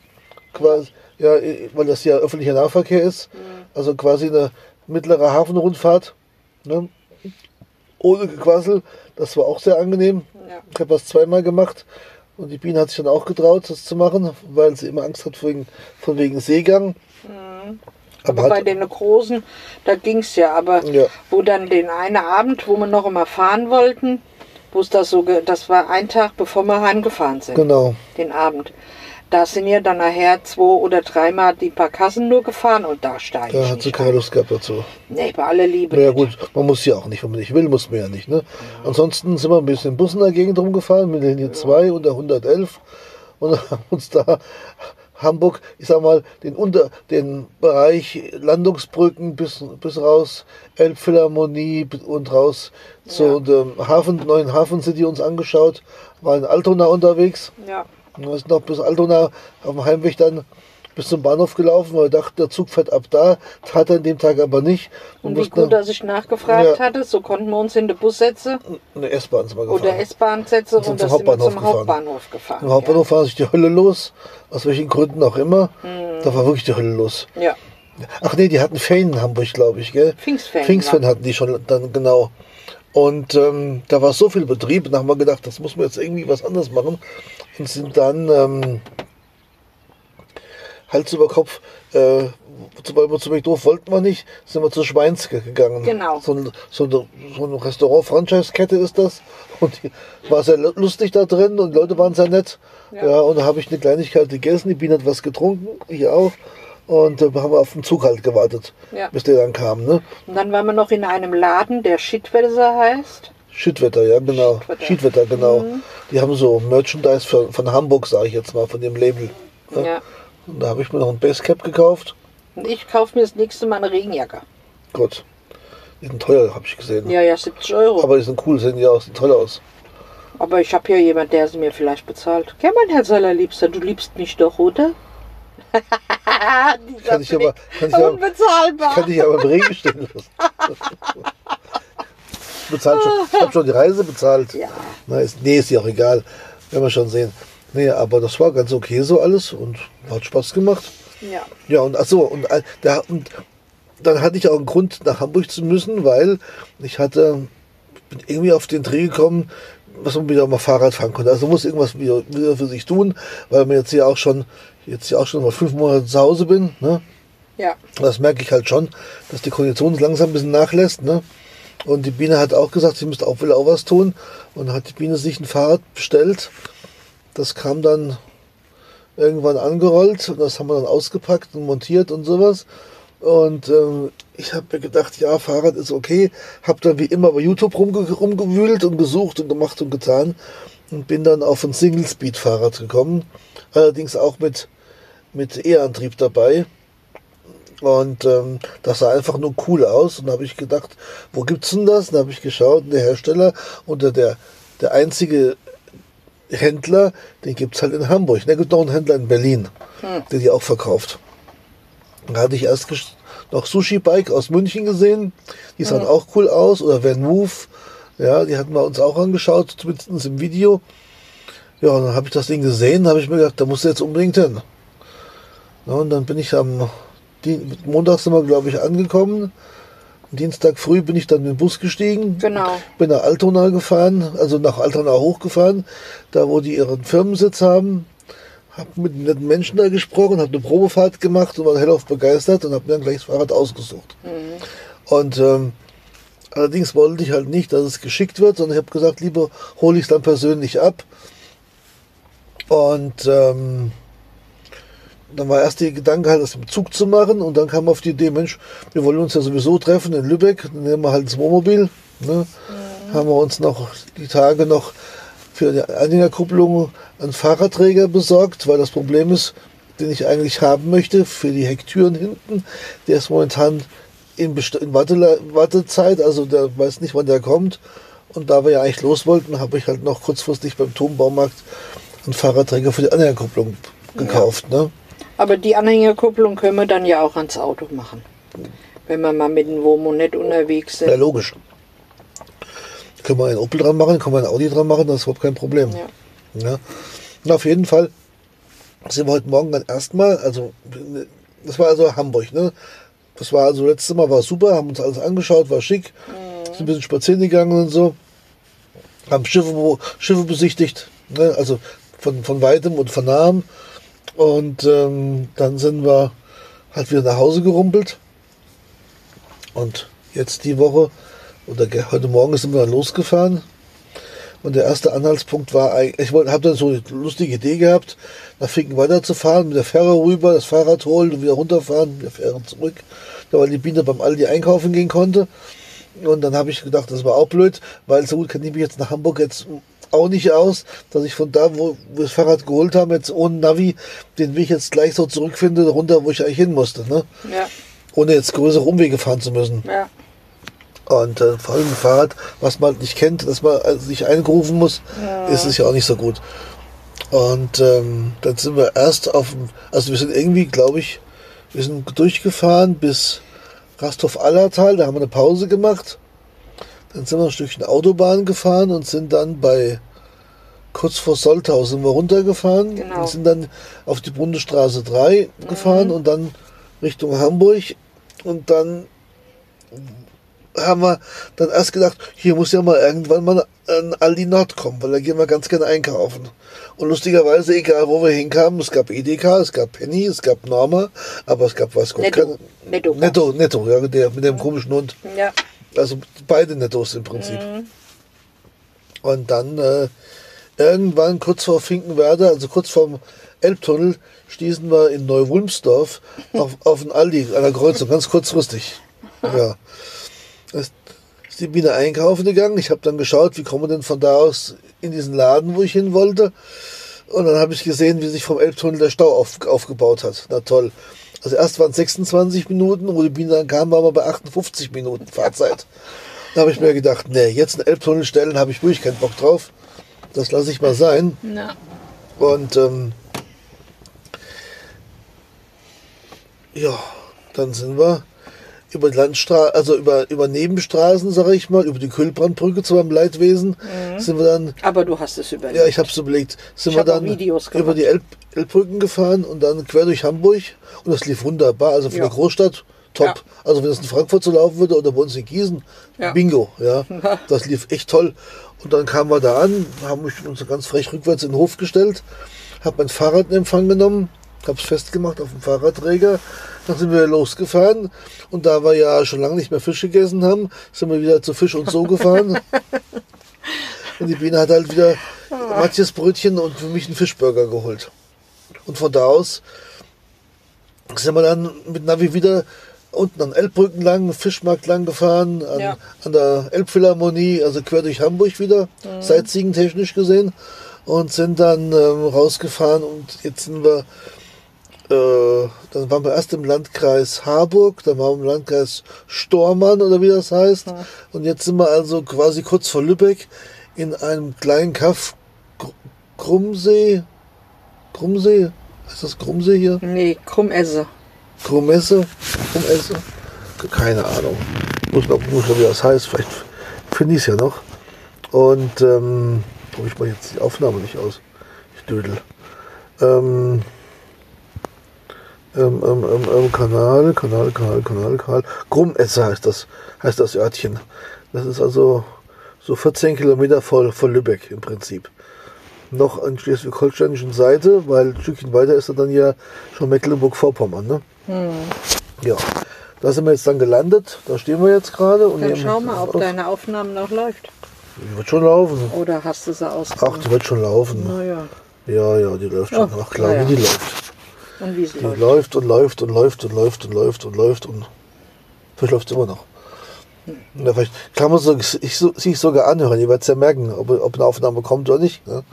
quasi, ja, äh, weil das ja öffentlicher Nahverkehr ist, also quasi eine mittlere Hafenrundfahrt, ne? ohne Gequassel, das war auch sehr angenehm. Ja. Ich habe das zweimal gemacht und die Biene hat sich dann auch getraut, das zu machen, weil sie immer Angst hat wegen, von wegen Seegang. Aber bei den großen, da ging es ja. Aber Ja. wo dann den einen Abend, wo wir noch immer fahren wollten, wo es das so, das war ein Tag, bevor wir heimgefahren sind, Genau. den Abend. Da sind ja dann nachher zwei oder dreimal die paar Kassen nur gefahren und da steige Da ich hat sie keine ein. Lust gehabt dazu. Nee, bei aller Liebe. Naja nicht. gut, man muss ja auch nicht, wenn man nicht will, muss man ja nicht. Ne? Ansonsten sind wir ein bisschen in Bussen in der Gegend rumgefahren, mit der Linie 2 und der 111 und haben uns da Hamburg, ich sag mal, den, Unter, den Bereich Landungsbrücken bis, bis raus, Elbphilharmonie und raus zu dem Hafen, neuen Hafen City uns angeschaut, waren in Altona unterwegs. Ja. Und wir sind noch bis Altona auf dem Heimweg dann bis zum Bahnhof gelaufen, weil wir dachten, der Zug fährt ab da, tat er an dem Tag aber nicht. Und Wir wie gut, dass ich nachgefragt Ja. hatte, so konnten wir uns in den Bus setzen eine S-Bahn sind wir gefahren. oder S-Bahn setzen Sind und zum Hauptbahnhof zum gefahren. Hauptbahnhof gefahren. Im Hauptbahnhof war sich die Hölle los, aus welchen Gründen auch immer. Mhm. Da war wirklich die Hölle los. Ja. ja. Ach nee, die hatten Ferien in Hamburg, glaube ich, gell? Pfingstferien hatten die schon dann, genau. Und ähm, da war so viel Betrieb und da haben wir gedacht, das muss man jetzt irgendwie was anderes machen. Und sind dann ähm, Hals über Kopf, äh, zu, zu McDoof wollten wir nicht, sind wir zu Schweinske gegangen. Genau. So ein, so ein, so ein Restaurant-Franchise-Kette ist das. Und die war sehr lu- lustig da drin und die Leute waren sehr nett. Ja, Ja. und da habe ich eine Kleinigkeit gegessen, die Biene hat was getrunken, ich auch. Und äh, haben wir auf den Zug halt gewartet, Ja. bis der dann kam. Ne? Und dann waren wir noch in einem Laden, der Shitwelser heißt. Schiedwetter, ja genau. Schiedwetter. Genau. Die haben so Merchandise für, von Hamburg, sage ich jetzt mal, von dem Label. Ja. Ja. Und da habe ich mir noch ein Basecap gekauft. Und ich kaufe mir das nächste Mal eine Regenjacke. Gott, die sind teuer, habe ich gesehen. Ja, ja, 70 Euro. Aber, Aber die sind cool, sehen ja aus, sehen toll aus. ich habe hier jemand, der sie mir vielleicht bezahlt. Ja, mein Herz allerliebster, du liebst mich doch, oder? Kann ich aber, kann ich aber, Unbezahlbar. kann ich aber im Regen stehen lassen. bezahlt schon, ich habe schon die Reise bezahlt. Ja. Na, ist, nee, ist ja auch egal. Werden wir schon sehen. Nee, aber das war ganz okay so alles und hat Spaß gemacht. Ja. Ja, und ach so, und, äh, da, und dann hatte ich auch einen Grund, nach Hamburg zu müssen, weil ich hatte, bin irgendwie auf den Dreh gekommen, was man wieder mal Fahrrad fahren konnte. Also muss irgendwas wieder, wieder für sich tun, weil mir jetzt hier auch schon, jetzt hier auch schon mal fünf Monate zu Hause bin, ne? Ja. Das merke ich halt schon, dass die Kondition langsam ein bisschen nachlässt, ne? Und die Biene hat auch gesagt, sie müsste auch, will auch was tun. Und dann hat die Biene sich ein Fahrrad bestellt. Das kam dann irgendwann angerollt und das haben wir dann ausgepackt und montiert und sowas. Und ähm, ich habe mir gedacht, ja, Fahrrad ist okay. Habe dann wie immer bei YouTube rumge rumgewühlt und gesucht und gemacht und getan. Und bin dann auf ein Single-Speed-Fahrrad gekommen. Allerdings auch mit, mit E-Antrieb dabei. Und ähm, das sah einfach nur cool aus. Und da habe ich gedacht, wo gibt's denn das? Dann habe ich geschaut, der Hersteller oder der, der einzige Händler, den gibt's halt in Hamburg. Da gibt noch einen Händler in Berlin, der die auch verkauft. Da hatte ich erst noch Sushi Bike aus München gesehen. Die sahen auch cool aus. Oder Van Move. Ja, die hatten wir uns auch angeschaut, zumindest im Video. Ja, und dann habe ich das Ding gesehen, habe ich mir gedacht, da musst du jetzt unbedingt hin. Ja, und dann bin ich am die, montags sind wir, glaube ich, angekommen. Dienstag früh bin ich dann in den Bus gestiegen. Genau. Bin nach Altona gefahren, also nach Altona hochgefahren, da wo die ihren Firmensitz haben. Hab mit netten Menschen da gesprochen, habe eine Probefahrt gemacht und war hellauf begeistert und habe mir dann gleich das Fahrrad ausgesucht. Und ähm, allerdings wollte ich halt nicht, dass es geschickt wird, sondern ich habe gesagt, lieber hole ich es dann persönlich ab. Und ähm, dann war erst der Gedanke halt, das im Zug zu machen und dann kam auf die Idee, Mensch, wir wollen uns ja sowieso treffen in Lübeck, dann nehmen wir halt das Wohnmobil. Ne? Haben wir uns noch die Tage noch für die Anhängerkupplung einen Fahrradträger besorgt, weil das Problem ist, den ich eigentlich haben möchte, für die Hecktüren hinten, der ist momentan in, Best- in Warte Wartezeit, also der weiß nicht, wann der kommt. Und da wir ja eigentlich los wollten, habe ich halt noch kurzfristig beim Turmbaumarkt einen Fahrradträger für die Anhängerkupplung gekauft. Ne? Aber die Anhängerkupplung können wir dann ja auch ans Auto machen. Wenn wir mal mit dem Womo nicht unterwegs Ja, sind. logisch. Können wir einen Opel dran machen, können wir einen Audi dran machen, das ist überhaupt kein Problem. Ja. Ja. Und auf jeden Fall sind wir heute Morgen dann erstmal, also das war also Hamburg, ne? Das war also letztes Mal war super, haben uns alles angeschaut, war schick, sind ein bisschen spazieren gegangen und so, haben Schiffe, Schiffe besichtigt, ne? also von, von weitem und von nahem. Und ähm, dann sind wir halt wieder nach Hause gerumpelt. Und jetzt die Woche, oder heute Morgen sind wir dann losgefahren. Und der erste Anhaltspunkt war ich habe dann so eine lustige Idee gehabt, nach Finken weiterzufahren, mit der Fähre rüber, das Fahrrad holen und wieder runterfahren, mit der Fähre zurück, da weil die Biene beim Aldi einkaufen gehen konnte. Und dann habe ich gedacht, das war auch blöd, weil so gut kenne ich mich jetzt nach Hamburg jetzt auch nicht aus, dass ich von da, wo wir das Fahrrad geholt haben, jetzt ohne Navi, den Weg jetzt gleich so zurückfinde, runter, wo ich eigentlich hin musste. Ne? Ja, Ohne jetzt größere Umwege fahren zu müssen. ja. Und äh, vor allem ein Fahrrad, was man halt nicht kennt, dass man also sich eingerufen muss, ist es ja auch nicht so gut. Und ähm, dann sind wir erst auf dem, also wir sind irgendwie, glaube ich, wir sind durchgefahren bis Rastov-Allertal, da haben wir eine Pause gemacht. Dann sind wir ein Stückchen Autobahn gefahren und sind dann bei, kurz vor Soltau sind wir runtergefahren Genau. und sind dann auf die Bundesstraße 3 gefahren und dann Richtung Hamburg und dann haben wir dann erst gedacht, hier muss ja mal irgendwann mal ein Aldi Nord kommen, weil da gehen wir ganz gerne einkaufen. Und lustigerweise, egal wo wir hinkamen, es gab Edeka, es gab Penny, es gab Norma, aber es gab was Netto. Netto. Netto, Netto, ja, der mit dem komischen Hund. Ja, Also beide Nettos im Prinzip. Und dann äh, irgendwann kurz vor Finkenwerder, also kurz vorm Elbtunnel, stießen wir in Neu-Wulmsdorf auf, auf einen Aldi an der Kreuzung, ganz kurzfristig. Ja. Da ist ist die Biene einkaufen gegangen. Ich habe dann geschaut, wie kommen wir denn von da aus in diesen Laden, wo ich hin wollte. Und dann habe ich gesehen, wie sich vom Elbtunnel der Stau auf, aufgebaut hat. Na toll. Also erst waren es 26 Minuten, wo die Biene dann kam, waren wir bei 58 Minuten Fahrzeit. Da habe ich mir gedacht, nee, jetzt einen Elbtunnel stellen, habe ich wirklich keinen Bock drauf. Das lasse ich mal sein. ja. Und ähm, ja, dann sind wir über die Landstraße, also über, über Nebenstraßen, sage ich mal, über die Kühlbrandbrücke zu meinem Leidwesen, sind wir dann Aber du hast es überlebt. ja, ich habe es überlegt. Sind Ich wir dann über die Elb Elbbrücken gefahren und dann quer durch Hamburg und das lief wunderbar. Also für Ja. eine Großstadt top. Ja. Also wenn es in Frankfurt so laufen würde oder bei uns in Gießen, Ja. bingo. Ja, das lief echt toll. Und dann kamen wir da an, haben mich uns ganz frech rückwärts in den Hof gestellt, habe mein Fahrrad in Empfang genommen, habe es festgemacht auf dem Fahrradträger. Dann sind wir losgefahren und da wir ja schon lange nicht mehr Fisch gegessen haben, sind wir wieder zu Fisch und so gefahren. Und die Biene hat halt wieder Matthias Brötchen und für mich einen Fischburger geholt. Und von da aus sind wir dann mit Navi wieder unten an Elbbrücken lang, Fischmarkt lang gefahren, an, Ja. an der Elbphilharmonie, also quer durch Hamburg wieder, Sightseeing technisch gesehen. Und sind dann ähm, rausgefahren und jetzt sind wir, äh, dann waren wir erst im Landkreis Harburg, dann waren wir im Landkreis Stormann oder wie das heißt. Und jetzt sind wir also quasi kurz vor Lübeck in einem kleinen Kaff Krummsee. Krummsee? Ist das Krummsee hier? Nee, Krummesse. Krummesse? Krummesse? Keine Ahnung. Muss noch muss noch, wie das heißt. Vielleicht finde ich es ja noch. Und ähm, probiere ich mal jetzt die Aufnahme nicht aus. Ich dödel. Ähm, Ähm, ähm, Kanal, Kanal, Kanal, Kanal, Kanal. Grummesse heißt das, heißt das Örtchen. Das ist also so 14 Kilometer vor, vor Lübeck im Prinzip. Noch an schleswig-holsteinischen Seite, weil ein Stückchen weiter ist er dann ja schon Mecklenburg-Vorpommern. Ne? Ja, da sind wir jetzt dann gelandet. Da stehen wir jetzt gerade. und Dann schau mal, ob auf. deine Aufnahme noch läuft. Die wird schon laufen. Oder hast du sie Ach, ausgemacht? die wird schon laufen. Naja. Ja, ja, die läuft schon. Oh, Ach klar, ja. wie die läuft. Und wie sie Die läuft. läuft und läuft und läuft und läuft und läuft und läuft und vielleicht läuft es immer noch. Na, vielleicht kann man so, ich, so, sich sogar anhören. Ihr werdet es ja merken, ob, ob eine Aufnahme kommt oder nicht. Ne?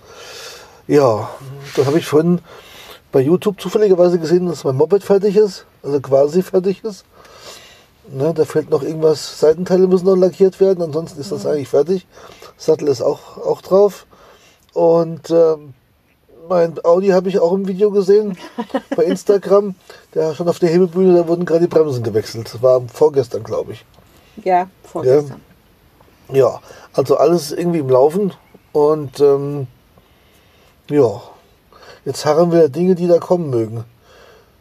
Ja, das habe ich vorhin bei YouTube zufälligerweise gesehen, dass mein Moped fertig ist, also quasi fertig ist. Ne, da fehlt noch irgendwas, Seitenteile müssen noch lackiert werden, ansonsten ist das eigentlich fertig. Sattel ist auch, auch drauf. Und ähm, mein Audi habe ich auch im Video gesehen bei Instagram. Der schon auf der Hebelbühne, da wurden gerade die Bremsen gewechselt. Das war vorgestern, glaube ich. Ja, vorgestern. Ja, also alles irgendwie im Laufen. Und ähm, ja, jetzt harren wir Dinge, die da kommen mögen.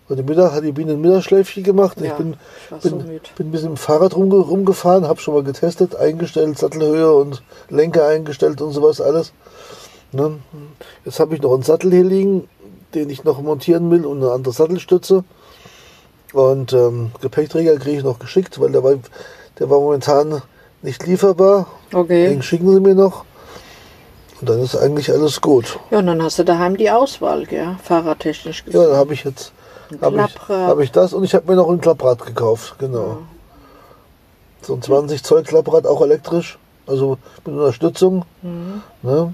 Heute Mittag hat die Biene ein Mittagsschläfchen gemacht. ich Ja, bin, ich war so bin, müde. bin ein bisschen im Fahrrad rumge rumgefahren, habe schon mal getestet, eingestellt, Sattelhöhe und Lenker eingestellt und sowas alles. Ne? Jetzt habe ich noch einen Sattel hier liegen, den ich noch montieren will und eine andere Sattelstütze. Und ähm, Gepäckträger kriege ich noch geschickt, weil der war, der war momentan nicht lieferbar. Okay. Den schicken sie mir noch. Und dann ist eigentlich alles gut. Ja, und dann hast du daheim die Auswahl, gell? Fahrradtechnisch Ja, gesehen. dann habe ich jetzt habe ich, hab ich das und ich habe mir noch ein Klapprad gekauft. Genau. So ein 20 Zoll Klapprad, auch elektrisch. Also mit Unterstützung. Mhm. Ne?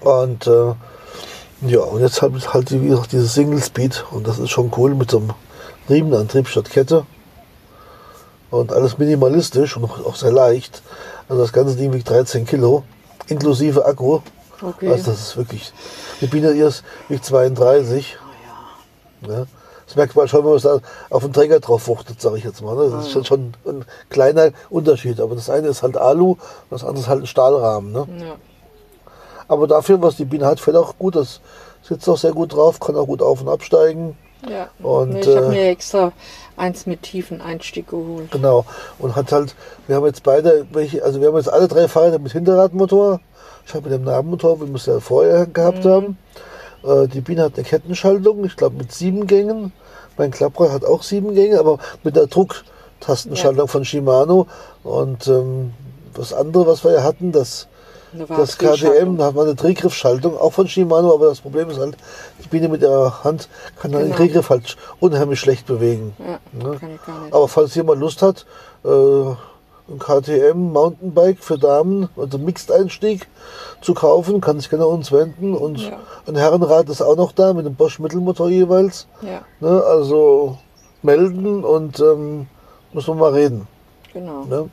Und äh, ja, und jetzt habe ich halt wie gesagt dieses Single Speed und das ist schon cool mit so einem Riemenantrieb statt Kette. Und alles minimalistisch und auch sehr leicht. Also das ganze Ding wiegt 13 Kilo, inklusive Akku. Okay. Also das ist wirklich. Die Biene ihrs wiegt 32. Ja. Das merkt man schon, wenn man es da auf den Träger drauf wuchtet, sage ich jetzt mal. Ne? Das ist schon, schon ein kleiner Unterschied. Aber das eine ist halt Alu, das andere ist halt ein Stahlrahmen. Ne? ja. Aber dafür, was die Biene hat, fällt auch gut. Das sitzt auch sehr gut drauf, kann auch gut auf- und absteigen. ja. Und, ich habe äh, mir extra eins mit tiefen Einstieg geholt. Genau. Und hat halt, wir haben jetzt beide welche, also wir haben jetzt alle drei Fahrräder mit Hinterradmotor. Ich habe mit dem Nabenmotor, wie wir es ja vorher gehabt haben. Äh, die Biene hat eine Kettenschaltung, ich glaube mit sieben Gängen. Mein Klapprad hat auch sieben Gänge, aber mit einer Drucktastenschaltung von Shimano. Und ähm, das andere, was wir ja hatten, das, Eine das. KTM, da hat man eine Drehgriffschaltung, auch von Shimano, aber das Problem ist halt, die Biene mit ihrer Hand kann dann den Genau. Drehgriff halt unheimlich schlecht bewegen. Ja, Ne? Aber falls jemand Lust hat, äh, ein KTM Mountainbike für Damen, also Mixed-Einstieg zu kaufen, kann sich gerne an uns wenden. Und Ja. ein Herrenrad ist auch noch da mit einem Bosch Mittelmotor jeweils. Ja, Ne? Also melden und ähm, müssen wir mal reden. genau. Ne?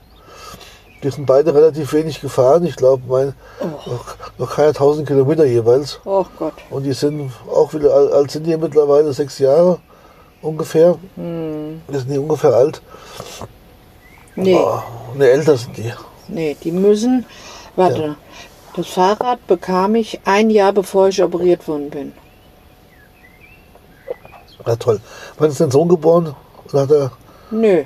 Die sind beide relativ wenig gefahren. Ich glaube, mein noch, noch keine 1000 Kilometer jeweils. Oh Gott. Und die sind auch wieder alt, sind die mittlerweile sechs Jahre ungefähr. Hm. Die sind die ungefähr alt. Nee, Oh, ne, älter sind die. nee, die müssen. Warte. Das Fahrrad bekam ich ein Jahr bevor ich operiert worden bin. Ja, toll. Wann ist dein Sohn geboren? Oder hat er, Nö.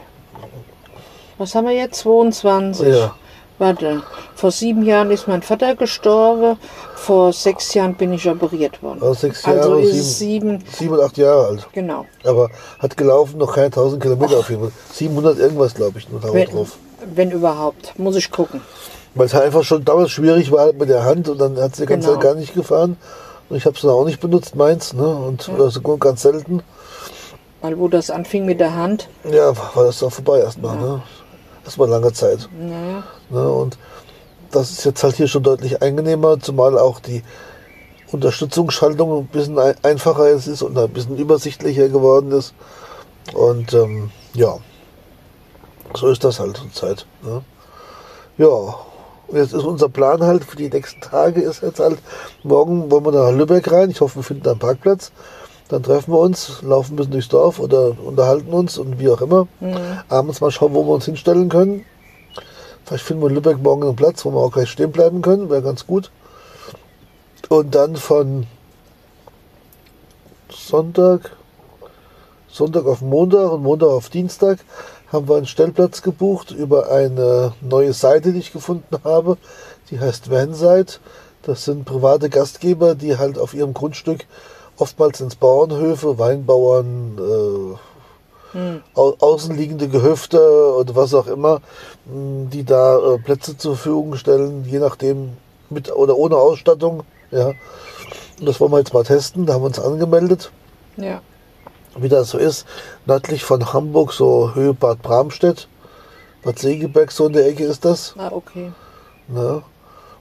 Was haben wir jetzt? 22. Ja. Warte. Vor sieben Jahren ist mein Vater gestorben. Vor sechs Jahren bin ich operiert worden. Also sechs Also Jahre, ist sieben- sieben. sieben und acht Jahre alt. Genau. Aber hat gelaufen, noch keine 1000 Kilometer auf jeden Fall. 700 irgendwas, glaube ich, nur da Wenn, drauf. wenn überhaupt. Muss ich gucken. Weil es halt einfach schon damals schwierig war mit der Hand und dann hat sie die ganze Genau. Zeit gar nicht gefahren. Und ich habe es dann auch nicht benutzt, meins, ne? Und oder so ganz selten. Weil wo das anfing mit der Hand. Ja, war das doch vorbei erstmal, ne? Erstmal lange Zeit. Naja. Ne? Und das ist jetzt halt hier schon deutlich angenehmer, zumal auch die Unterstützungsschaltung ein bisschen ein einfacher jetzt ist und ein bisschen übersichtlicher geworden ist. Und ähm, ja, so ist das halt zur Zeit. Ne? Ja, und jetzt ist unser Plan halt für die nächsten Tage ist jetzt halt, morgen wollen wir nach Lübeck rein. Ich hoffe, wir finden einen Parkplatz. Dann treffen wir uns, laufen ein bisschen durchs Dorf oder unterhalten uns und wie auch immer. Abends mal schauen, wo wir uns hinstellen können. Vielleicht finden wir in Lübeck morgen einen Platz, wo wir auch gleich stehen bleiben können. Wäre ganz gut. Und dann von Sonntag Sonntag auf Montag und Montag auf Dienstag haben wir einen Stellplatz gebucht über eine neue Seite, die ich gefunden habe. Die heißt Vansite. Das sind private Gastgeber, die halt auf ihrem Grundstück oftmals ins Bauernhöfe, Weinbauern, äh, au außenliegende Gehöfte oder was auch immer, mh, die da äh, Plätze zur Verfügung stellen, je nachdem mit oder ohne Ausstattung. Ja. Und das wollen wir jetzt mal testen. Da haben wir uns angemeldet Ja. wie das so ist, nördlich von Hamburg, so Höhe Bad Bramstedt, Bad Segeberg, so in der Ecke ist das. Ah, okay. Ne?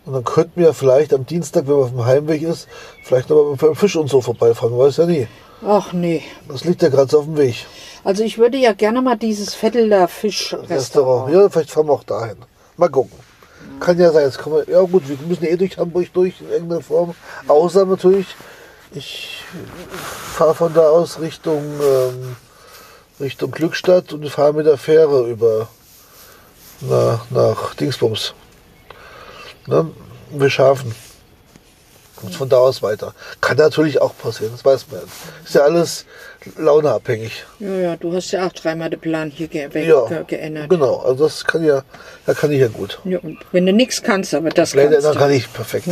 Und dann könnten wir vielleicht am Dienstag, wenn man auf dem Heimweg ist, vielleicht noch mal beim Fisch und so vorbeifahren, weiß ja nie. Ach nee. Das liegt ja gerade so auf dem Weg. Also ich würde ja gerne mal dieses Vetteler Fischrestaurant. Restaurant. Ja, vielleicht fahren wir auch dahin. Mal gucken. Kann ja sein, jetzt kommen wir, ja gut, wir müssen eh durch Hamburg durch in irgendeiner Form. Außer natürlich, ich fahre von da aus Richtung, ähm, Richtung Glückstadt und fahre mit der Fähre über nach, nach Dingsbums. Ne? Beschaffen. Und von da aus weiter. Kann natürlich auch passieren, das weiß man. Ist ja alles launeabhängig. Ja, ja, du hast ja auch dreimal den Plan hier ge Ja, ge geändert. genau. Also das kann ja, da kann ich ja gut. Ja, und wenn du nichts kannst, aber das Pläne kannst ändern kann ich perfekt.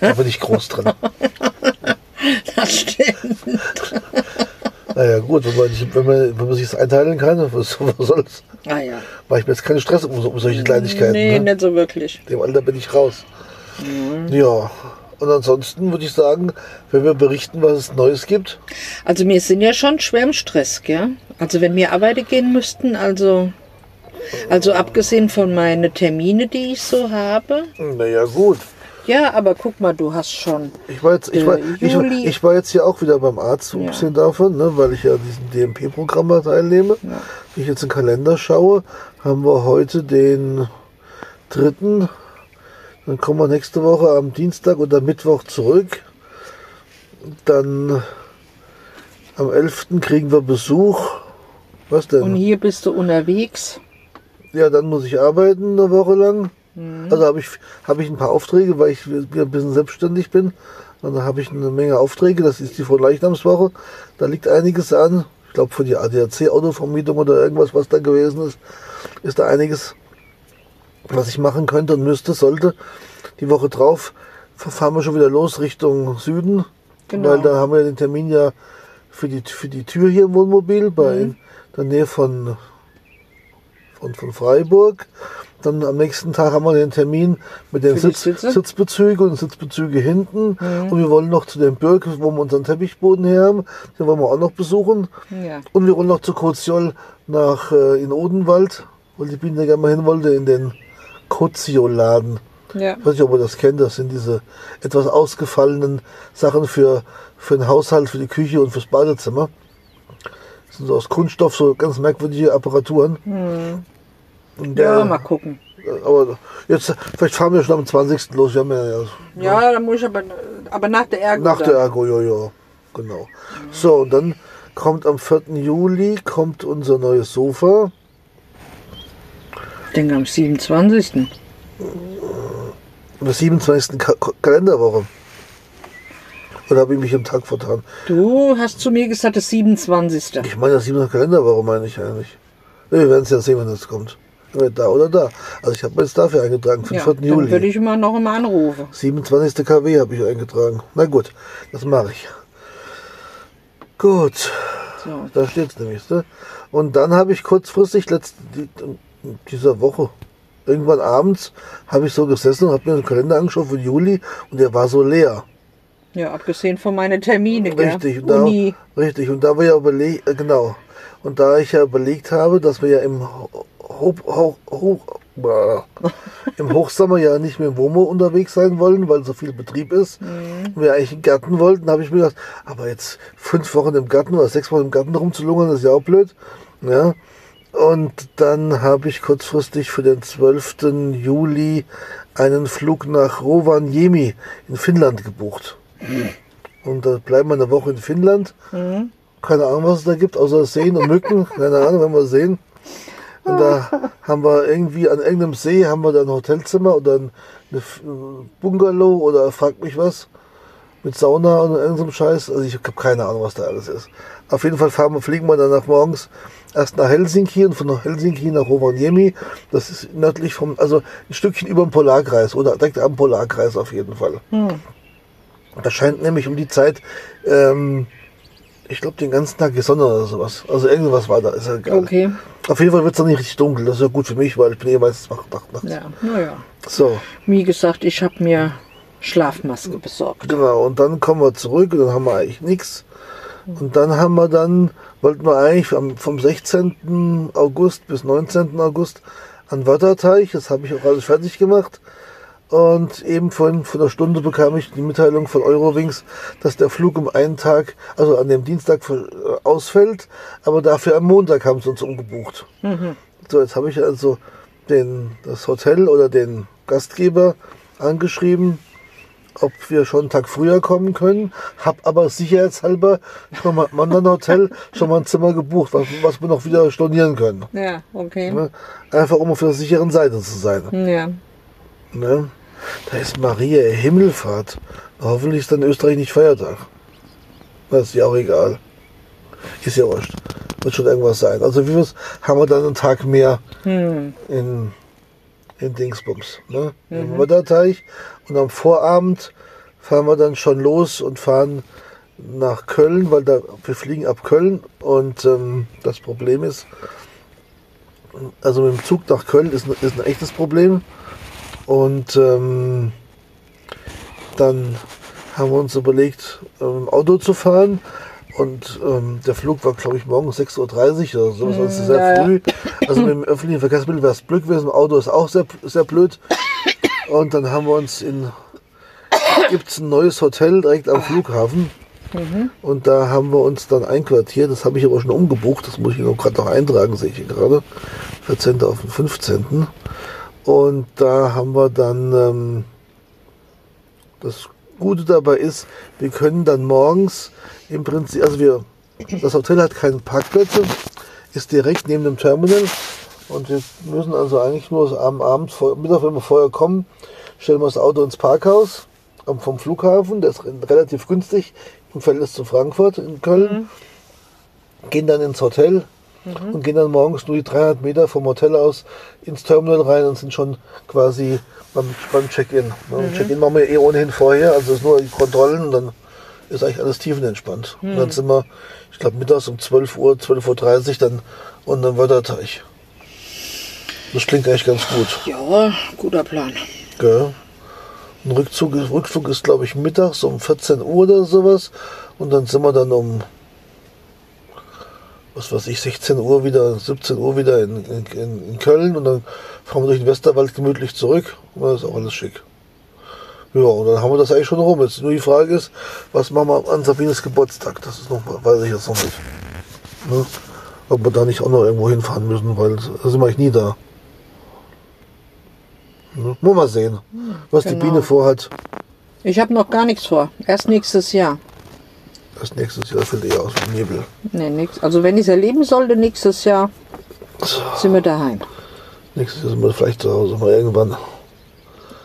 Da bin ich groß drin. Das stimmt. Naja gut, wenn man, wenn man, wenn man sich das einteilen kann, was, was soll's? Ah ja. Mache ich mir jetzt keine Stress um, um solche Kleinigkeiten. Nee, ne? nicht so wirklich. Dem Alter bin ich raus. Ja. Und ansonsten würde ich sagen, wenn wir berichten, was es Neues gibt. Also wir sind ja schon schwer im Stress, gell? Also wenn wir arbeiten gehen müssten, also also abgesehen von meinen Termine, die ich so habe. Naja gut. Ja, aber guck mal, du hast schon. Ich war, jetzt, ich, Äh, war, ich, war- ich war jetzt hier auch wieder beim Arzt, Ja. abgesehen davon, ne, weil ich ja diesen DMP-Programm da teilnehme. Ja. Wenn ich jetzt in den Kalender schaue, haben wir heute den dritten. Dann kommen wir nächste Woche am Dienstag oder Mittwoch zurück. Dann am 11. kriegen wir Besuch. Was denn? Und hier bist du unterwegs. Ja, dann muss ich arbeiten eine Woche lang. Mhm. Also habe ich, habe ich ein paar Aufträge, weil ich ein bisschen selbstständig bin. Und da habe ich eine Menge Aufträge. Das ist die Vorleichnamswoche. Da liegt einiges an. Ich glaube, für die ADAC-Autovermietung oder irgendwas, was da gewesen ist, ist da einiges, was ich machen könnte und müsste, sollte. Die Woche drauf fahren wir schon wieder los Richtung Süden. Genau. Weil da haben wir den Termin ja für die, für die Tür hier im Wohnmobil bei Mhm. in der Nähe von, von, von Freiburg. Dann am nächsten Tag haben wir den Termin mit den Sitz? Mhm. Sitzbezügen und Sitzbezüge hinten. Und wir wollen noch zu dem Birk, wo wir unseren Teppichboden her haben. Den wollen wir auch noch besuchen. Ja. Und wir wollen noch zu Koziol nach äh, in Odenwald, weil die Biene gerne mal hin wollte, in den Koziol-Laden. Ja. Ich weiß nicht, ob ihr das kennt. Das sind diese etwas ausgefallenen Sachen für, für den Haushalt, für die Küche und fürs Badezimmer. Das sind so aus Kunststoff, so ganz merkwürdige Apparaturen. Und, Ja, äh, mal gucken. aber jetzt, vielleicht fahren wir schon am 20. los. Wir haben ja, ja Ja, dann muss ich aber, aber nach der Ergo. nach dann. der Ergo, ja, ja, genau. So, und dann kommt am 4. Juli kommt unser neues Sofa. Ich denke am 27. In der 27. Ka Kalenderwoche. Oder habe ich mich am Tag vertan? Du hast zu mir gesagt, das 27. Ich meine, das 7. Kalenderwoche meine ich eigentlich. Wir werden es ja sehen, wenn es kommt. Da oder da. Also ich habe mir jetzt dafür eingetragen, für den Ja, 4. dann würde Juli. ich immer noch einmal anrufen. 27. KW habe ich eingetragen. Na gut, das mache ich. Gut, So. da steht es nämlich. Ne? Und dann habe ich kurzfristig letzt, die, dieser Woche, irgendwann abends, habe ich so gesessen und habe mir den Kalender angeschaut für Juli und der war so leer. Ja, abgesehen von meinen Terminen? Richtig, da, Uni. richtig. Und da wir ja überlegt, äh, genau. Und da ich ja überlegt habe, dass wir ja im, Ho Ho Ho Ho im Hochsommer ja nicht mehr im Womo unterwegs sein wollen, weil so viel Betrieb ist. Und wir eigentlich einen Garten wollten, habe ich mir gedacht, aber jetzt fünf Wochen im Garten oder sechs Wochen im Garten rumzulungern, ist ja auch blöd. Ja. Und dann habe ich kurzfristig für den 12. Juli einen Flug nach Rovaniemi in Finnland gebucht. Und da bleiben wir eine Woche in Finnland. Keine Ahnung, was es da gibt, außer Seen und Mücken. Keine Ahnung, wenn wir sehen. Und da haben wir irgendwie an irgendeinem See haben wir da ein Hotelzimmer oder ein Bungalow oder frag mich was. mit Sauna und irgendeinem Scheiß. Also ich habe keine Ahnung, was da alles ist. Auf jeden Fall fahren wir, fliegen wir dann nach morgens erst nach Helsinki und von Helsinki nach Rovaniemi. Das ist nördlich vom, also ein Stückchen über dem Polarkreis oder direkt am Polarkreis auf jeden Fall. Da scheint nämlich um die Zeit, ähm, ich glaube, den ganzen Tag die Sonne oder sowas. Also irgendwas war da, ist ja egal. Okay. Auf jeden Fall wird es dann nicht richtig dunkel. Das ist ja gut für mich, weil ich bin eh meistens wach wach nachts. Ja, naja. So, Wie gesagt, ich habe mir Schlafmaske besorgt. genau. Und dann kommen wir zurück und dann haben wir eigentlich nichts. Und dann haben wir dann, wollten wir eigentlich vom 16. August bis 19. August an Watterteich. Das habe ich auch alles fertig gemacht. Und eben von, von einer Stunde bekam ich die Mitteilung von Eurowings, dass der Flug um einen Tag, also an dem Dienstag äh, ausfällt, aber dafür am Montag haben sie uns umgebucht. So, jetzt habe ich also den, das Hotel oder den Gastgeber angeschrieben, ob wir schon einen Tag früher kommen können, hab aber sicherheitshalber schon mal im anderen Hotel schon mal ein Zimmer gebucht, was, was wir noch wieder stornieren können. Ja, okay. Ne? Einfach um auf der sicheren Seite zu sein. Ja. Ne? Da ist Maria Himmelfahrt. Hoffentlich ist dann Österreich nicht Feiertag. Das ist ja auch egal. Ist ja wurscht. Wird schon irgendwas sein. Also wie haben wir dann einen Tag mehr Hm. in, in Dingsbums. Ne? Im Wetterteich. Und am Vorabend fahren wir dann schon los und fahren nach Köln, weil da, wir fliegen ab Köln. Und ähm, das Problem ist, also mit dem Zug nach Köln ist, ist ein echtes Problem. Und ähm, dann haben wir uns überlegt, ähm, im Auto zu fahren. Und ähm, der Flug war, glaube ich, morgens 6.30 Uhr oder so. Das war sehr ja, früh. Also mit dem öffentlichen Verkehrsmittel wäre es Glück gewesen. Auto ist auch sehr, sehr blöd. Und dann haben wir uns in gibt es ein neues Hotel direkt am Flughafen. Und da haben wir uns dann einquartiert. Das habe ich aber schon umgebucht. Das muss ich noch gerade noch eintragen, sehe ich hier gerade. 14. auf den 15. Und da haben wir dann ähm, das Gute dabei ist, wir können dann morgens im Prinzip, also wir, das Hotel hat keine Parkplätze, ist direkt neben dem Terminal. Und wir müssen also eigentlich nur am Abend, Mittag, wenn wir vorher kommen, stellen wir das Auto ins Parkhaus vom Flughafen, der ist relativ günstig im Verhältnis zu Frankfurt in Köln, gehen dann ins Hotel und gehen dann morgens nur die 300 Meter vom Hotel aus ins Terminal rein und sind schon quasi beim, beim Check-in. Ne? Check-in machen wir eh ohnehin vorher, also ist nur die Kontrollen und dann ist eigentlich alles tiefenentspannt. Und dann sind wir, ich glaube, mittags um 12 Uhr, 12.30 Uhr dann unten am Wörterteich. Das klingt eigentlich ganz gut. Ja, guter Plan. Gell? Ein Rückzug, Rückflug ist, glaube ich, mittags um 14 Uhr oder sowas. Und dann sind wir dann um, was weiß ich, 16 Uhr wieder, 17 Uhr wieder in, in, in Köln. Und dann fahren wir durch den Westerwald gemütlich zurück. Und dann ist auch alles schick. Ja, und dann haben wir das eigentlich schon rum. Jetzt nur die Frage ist, was machen wir an Sabines Geburtstag? Das ist noch, weiß ich jetzt noch nicht. Ne? Ob wir da nicht auch noch irgendwo hinfahren müssen, weil da sind wir eigentlich nie da. Ne? Muss mal sehen, was die genau. Biene vorhat. Ich habe noch gar nichts vor. Erst nächstes Jahr. Das nächstes Jahr fällt eher aus dem Nebel. Nee, nix. Also wenn ich es erleben sollte, nächstes Jahr sind wir daheim. Nächstes Jahr sind wir vielleicht zu Hause mal irgendwann.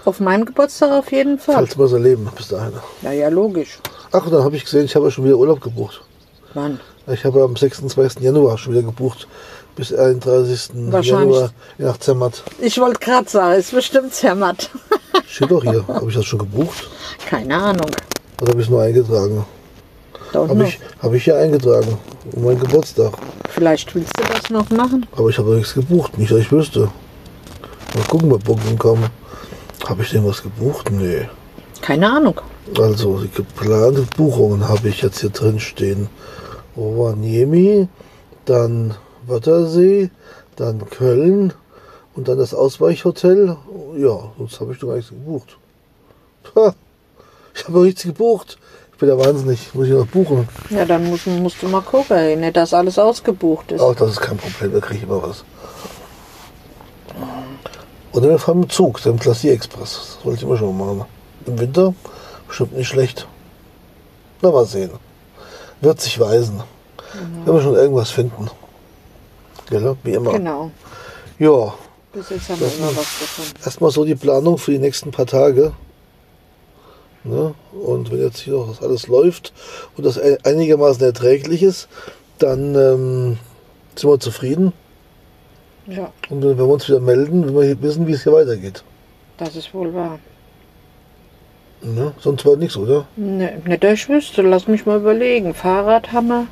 Auf meinem Geburtstag auf jeden Fall. Falls wir es erleben, bis dahin. Ja, ja, logisch. Ach, und dann habe ich gesehen, ich habe ja schon wieder Urlaub gebucht. Wann? Ich habe am 26. Januar schon wieder gebucht. Bis 31. Wahrscheinlich. Januar nach Zermatt. Ich wollte gerade sagen, ist bestimmt Zermatt. Steht doch hier. habe ich das schon gebucht? Keine Ahnung. Oder habe ich es nur eingetragen? Habe ich, hab ich hier eingetragen. Um meinen Geburtstag. Vielleicht willst du das noch machen? Aber ich habe nichts gebucht. Nicht, dass ich wüsste. Mal gucken bei Booking.com. Habe ich denn was gebucht? Nee. Keine Ahnung. Also die geplante Buchungen habe ich jetzt hier drin stehen. Rovaniemi, dann Wörthersee, dann Köln und dann das Ausweichhotel. Ja, sonst habe ich doch gar nichts gebucht. Ha, ich habe nichts gebucht. Ich bin ja wahnsinnig. Muss ich noch buchen? Ja, dann musst, musst du mal gucken, nicht, dass alles ausgebucht ist. Auch das ist kein Problem, da kriege ich immer was. Oder wir fahren mit Zug, dem Glacier Express. Das wollte ich immer schon mal machen. Im Winter bestimmt nicht schlecht. Na, mal sehen. Wird sich weisen. Wenn wir schon irgendwas finden. Gell, wie immer. Genau. Ja, Bis jetzt haben wir immer was gefunden. erstmal so die Planung für die nächsten paar Tage. Ne? Und wenn jetzt hier noch das alles läuft und das einigermaßen erträglich ist, dann ähm, sind wir zufrieden. Ja, Und wenn wir uns wieder melden, wenn wir hier wissen, wie es hier weitergeht. das ist wohl wahr. Ne? Sonst war nichts, oder? Ne, nicht, dass ich wüsste. Lass mich mal überlegen. Fahrrad haben wir.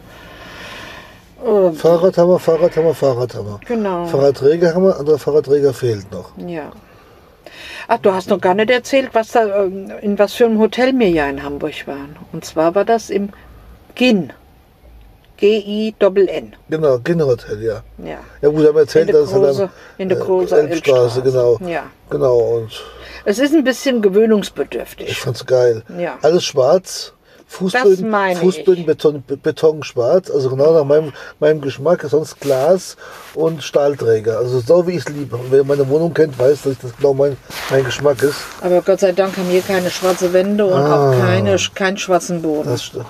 Äh, Fahrrad haben wir, Fahrrad haben wir, Fahrrad haben wir. genau. Fahrradträger haben wir, anderer Fahrradträger fehlt noch. Ja. Ach, du hast noch gar nicht erzählt, was da, ähm, in was für einem Hotel wir ja in Hamburg waren. Und zwar war das im GIN. G-I-N-N. Genau, Kinderhotel, ja. Ja. Ja gut, haben wir erzählt, dass es große- am, in der großen Elbstraße, Elbstraße. genau. Ja. Genau, und Es ist ein bisschen ich gewöhnungsbedürftig. fand's geil. Ja. Alles schwarz. Das Fußböden, meine Fußböden. Beton, Be- Beton schwarz, also genau nach meinem, meinem Geschmack, sonst Glas und Stahlträger. Also so wie ich es liebe. Und wer meine Wohnung kennt, weiß, dass das genau mein, mein Geschmack ist. Aber Gott sei Dank haben hier keine schwarze Wände und Ah. auch keine, keinen schwarzen Boden. Das st-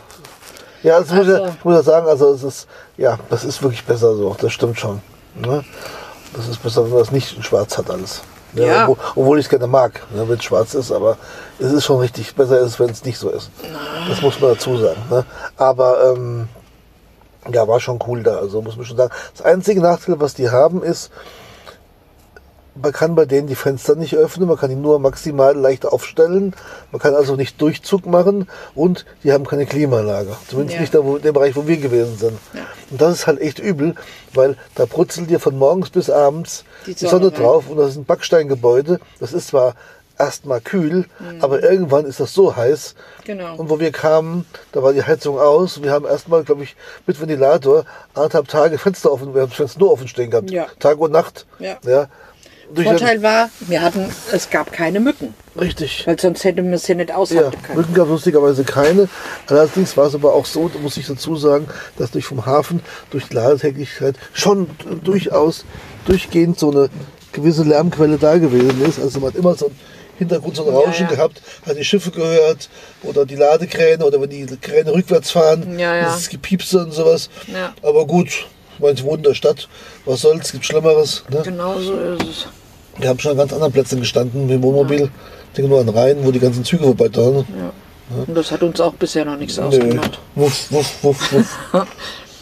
ja, das muss, ich, Also- ich muss ja sagen, also es ist, ja, das ist wirklich besser so, das stimmt schon. Ne? Das ist besser, wenn man das nicht in schwarz hat alles. Ja. Obwohl, obwohl ich es gerne mag, ne, wenn es schwarz ist, aber es ist schon richtig besser, ist, wenn es nicht so ist. Das muss man dazu sagen. Ne? Aber ähm, ja, war schon cool da, also muss man schon sagen. Das einzige Nachteil, was die haben, ist, man kann bei denen die Fenster nicht öffnen, man kann die nur maximal leicht aufstellen, man kann also nicht Durchzug machen und die haben keine Klimaanlage. Zumindest Ja. nicht da, wo, in dem Bereich, wo wir gewesen sind. Und das ist halt echt übel, weil da brutzelt dir von morgens bis abends Die die Sonne, Sonne rein. drauf und das ist ein Backsteingebäude. Das ist zwar erstmal kühl, aber irgendwann ist das so heiß. Genau. Und wo wir kamen, da war die Heizung aus. Wir haben erstmal, glaube ich, mit Ventilator anderthalb Tage Fenster offen, wir haben das Fenster nur offen stehen gehabt. Ja. Tag und Nacht. Ja. ja. Vorteil war, wir hatten, es gab keine Mücken, richtig. weil sonst hätten wir es hier nicht Ja, aushalten können. Mücken gab es lustigerweise keine. Allerdings war es aber auch so, da muss ich dazu sagen, dass durch vom Hafen, durch die Ladetätigkeit schon durchaus durchgehend so eine gewisse Lärmquelle da gewesen ist. Also man hat immer so ein Hintergrund, so ein Rauschen Ja, ja. gehabt, hat die Schiffe gehört oder die Ladekräne oder wenn die Kräne rückwärts fahren, Ja, ja. dieses Gepiepse und sowas. Ja. Aber gut, ich meine, ich wohne in der Stadt, was soll's, gibt Schlimmeres. Ne? Genau so ist es. Wir haben schon an ganz anderen Plätzen gestanden, mit dem Wohnmobil. Ich denke nur an Rhein, wo die ganzen Züge vorbeifahren. Und das hat uns auch bisher noch nichts Nö. ausgemacht. Wuff, wuff, wuff, wuff.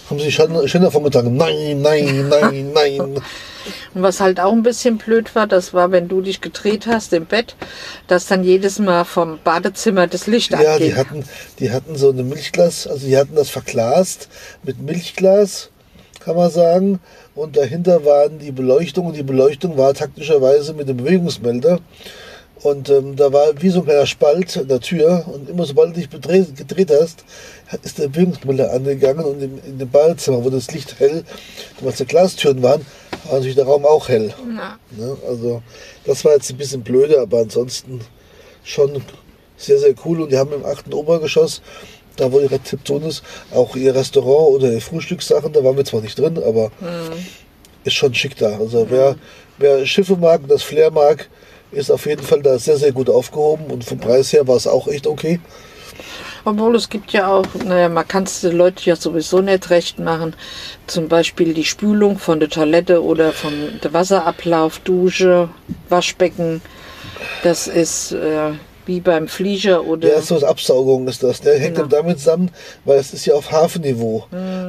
Haben sie schon, schon davon getragen. Nein, nein, nein, nein. Und was halt auch ein bisschen blöd war, das war, wenn du dich gedreht hast im Bett, dass dann jedes Mal vom Badezimmer das Licht Ja, anging. die hatten, die hatten so eine Milchglas, also die hatten das verglast mit Milchglas, kann man sagen. Und dahinter waren die Beleuchtung und die Beleuchtung war taktischerweise mit dem Bewegungsmelder. Und ähm, da war wie so ein kleiner Spalt in der Tür und immer sobald du dich bedreht, gedreht hast, ist der Bewegungsmelder angegangen und in, in dem Badezimmer, wo das Licht hell, weil es ja Glastüren waren, war natürlich der Raum auch hell. Ja. Ne? Also das war jetzt ein bisschen blöde, aber ansonsten schon sehr, sehr cool. Und die haben im achten Obergeschoss, da wo die Rezeption ist, auch ihr Restaurant oder die Frühstückssachen, da waren wir zwar nicht drin, aber ist schon schick da. Also wer, wer Schiffe mag und das Flair mag, ist auf jeden Fall da sehr, sehr gut aufgehoben und vom Preis her war es auch echt okay. Obwohl es gibt ja auch, naja, man kann es den Leuten ja sowieso nicht recht machen. Zum Beispiel die Spülung von der Toilette oder von der Wasserablauf, Dusche, Waschbecken. Das ist äh, wie beim Flieger oder. Ja, so eine Absaugung ist das. Der hängt Genau. dann damit zusammen, weil es ist ja auf Hafenniveau.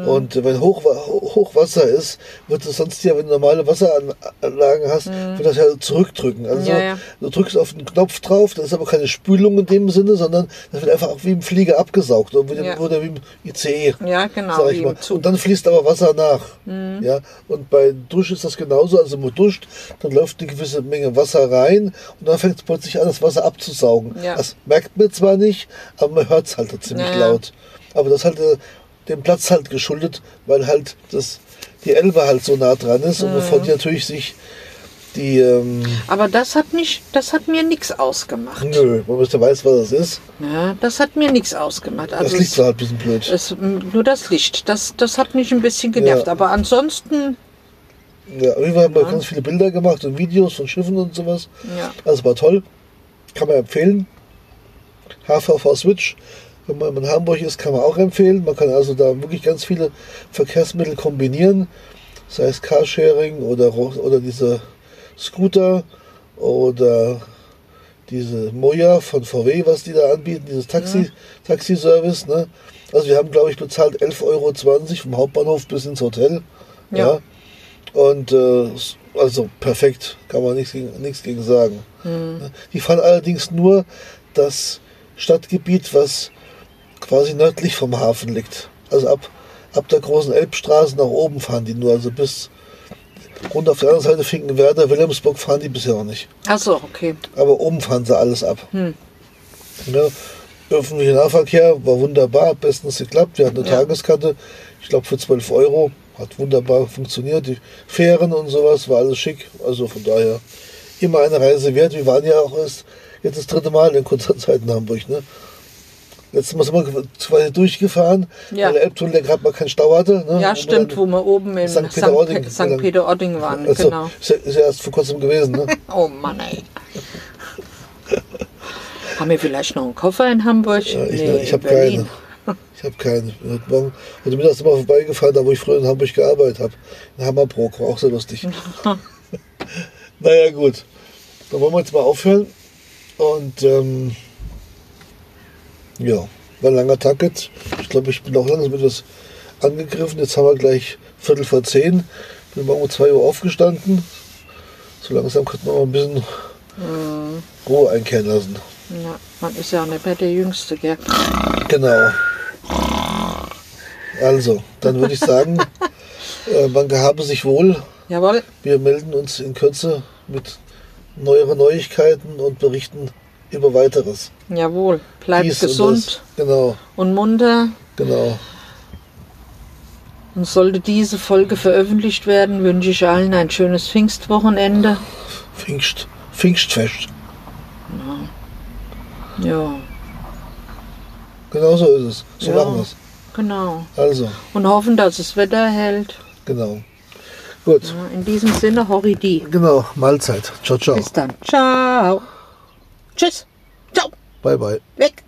Und wenn Hochwa Ho- Hochwasser ist, wird es sonst ja, wenn du normale Wasseranlagen hast, wird das ja zurückdrücken. Also Ja, ja. du drückst auf den Knopf drauf, das ist aber keine Spülung in dem Sinne, sondern das wird einfach wie im Flieger abgesaugt oder wie, Ja. oder wie im ICE. ja, genau. Sag ich mal. Und dann fließt aber Wasser nach. Mhm. Ja? Und bei Dusch ist das genauso. Also man duscht, dann läuft eine gewisse Menge Wasser rein und dann fängt es plötzlich an, das Wasser abzusaugen. Ja. Das merkt man zwar nicht, aber man hört es halt ziemlich Ja, ja. laut. Aber das halt äh, dem Platz halt geschuldet, weil halt das, die Elbe halt so nah dran ist und Mhm. bevor die natürlich sich die, ähm, Aber das hat mich, das hat mir nichts ausgemacht. nö, man müsste weiß, was das ist. Ja, das hat mir nichts ausgemacht. Das Also Licht es, war halt ein bisschen blöd. es, nur das Licht, das, das hat mich ein bisschen genervt. Ja. Aber ansonsten, Ja, auf jeden Fall haben wir Ja. ganz viele Bilder gemacht und Videos von Schiffen und sowas. ja. Also war toll. Kann man empfehlen. HVV Switch. Wenn man in Hamburg ist, kann man auch empfehlen. Man kann also da wirklich ganz viele Verkehrsmittel kombinieren. Sei es Carsharing oder, oder diese Scooter oder diese Moja von VW, was die da anbieten, dieses Taxi, Taxi-Service. Ne? Also wir haben, glaube ich, bezahlt 11,20 Euro vom Hauptbahnhof bis ins Hotel. Ja. Ja. Und äh, also perfekt, kann man nichts gegen, nichts gegen sagen. Die fahren allerdings nur das Stadtgebiet, was quasi nördlich vom Hafen liegt. Also ab, ab der großen Elbstraße nach oben fahren die nur, also bis runter auf der anderen Seite Finkenwerder, Wilhelmsburg fahren die bisher noch nicht. Achso, okay. Aber oben fahren sie alles ab. Hm. Ja, öffentlicher Nahverkehr war wunderbar, bestens geklappt. Wir hatten eine Ja. Taskarte, ich glaube für 12 Euro. Hat wunderbar funktioniert. Die Fähren und sowas war alles schick. Also von daher immer eine Reise wert. Wir waren ja auch erst jetzt das dritte Mal in kurzer Zeit in Hamburg. Ne? Letztes Mal sind wir quasi durchgefahren, Ja. weil der Elbtunnel gerade mal keinen Stau hatte. Ne? Ja, Und stimmt, wo wir oben in St. St. Peter-Ording Pe- St. Peter-Ording waren. Also, genau. ist, ja, ist ja erst vor kurzem gewesen. Ne? Oh Mann, ey. Haben wir vielleicht noch einen Koffer in Hamburg? Ja, ich Nee, ich habe Berlin. keine. Ich habe keine. Ich bin Heute Morgen, heute Mittag sind wir vorbeigefahren, da wo ich früher in Hamburg gearbeitet habe. In Hammerbrook, war auch sehr lustig. naja, gut. Dann wollen wir jetzt mal aufhören. Und ähm, ja, war ein langer Tag jetzt. Ich glaube, ich bin auch langsam etwas angegriffen. Jetzt haben wir gleich Viertel vor zehn. Bin morgen um 2 Uhr aufgestanden. So langsam könnte man mal ein bisschen Ruhe einkehren lassen. Ja, man ist ja auch nicht mehr der Jüngste, gell? Genau. Also, dann würde ich sagen, äh, man gehabe sich wohl. Jawohl. Wir melden uns in Kürze mit neueren Neuigkeiten und berichten über weiteres. Jawohl. Bleibt Dies und gesund das. Genau, und munter. genau. Und sollte diese Folge veröffentlicht werden, wünsche ich allen ein schönes Pfingstwochenende. Pfingst, Pfingstfest. Ja, Genau so ist es. So Ja. machen wir es. genau. Also, Und hoffen, dass es Wetter hält. genau. Gut, Ja, in diesem Sinne, Horridi. genau. Mahlzeit. Ciao, ciao. Bis dann. Ciao. Tschüss. Ciao. Bye, bye. Weg.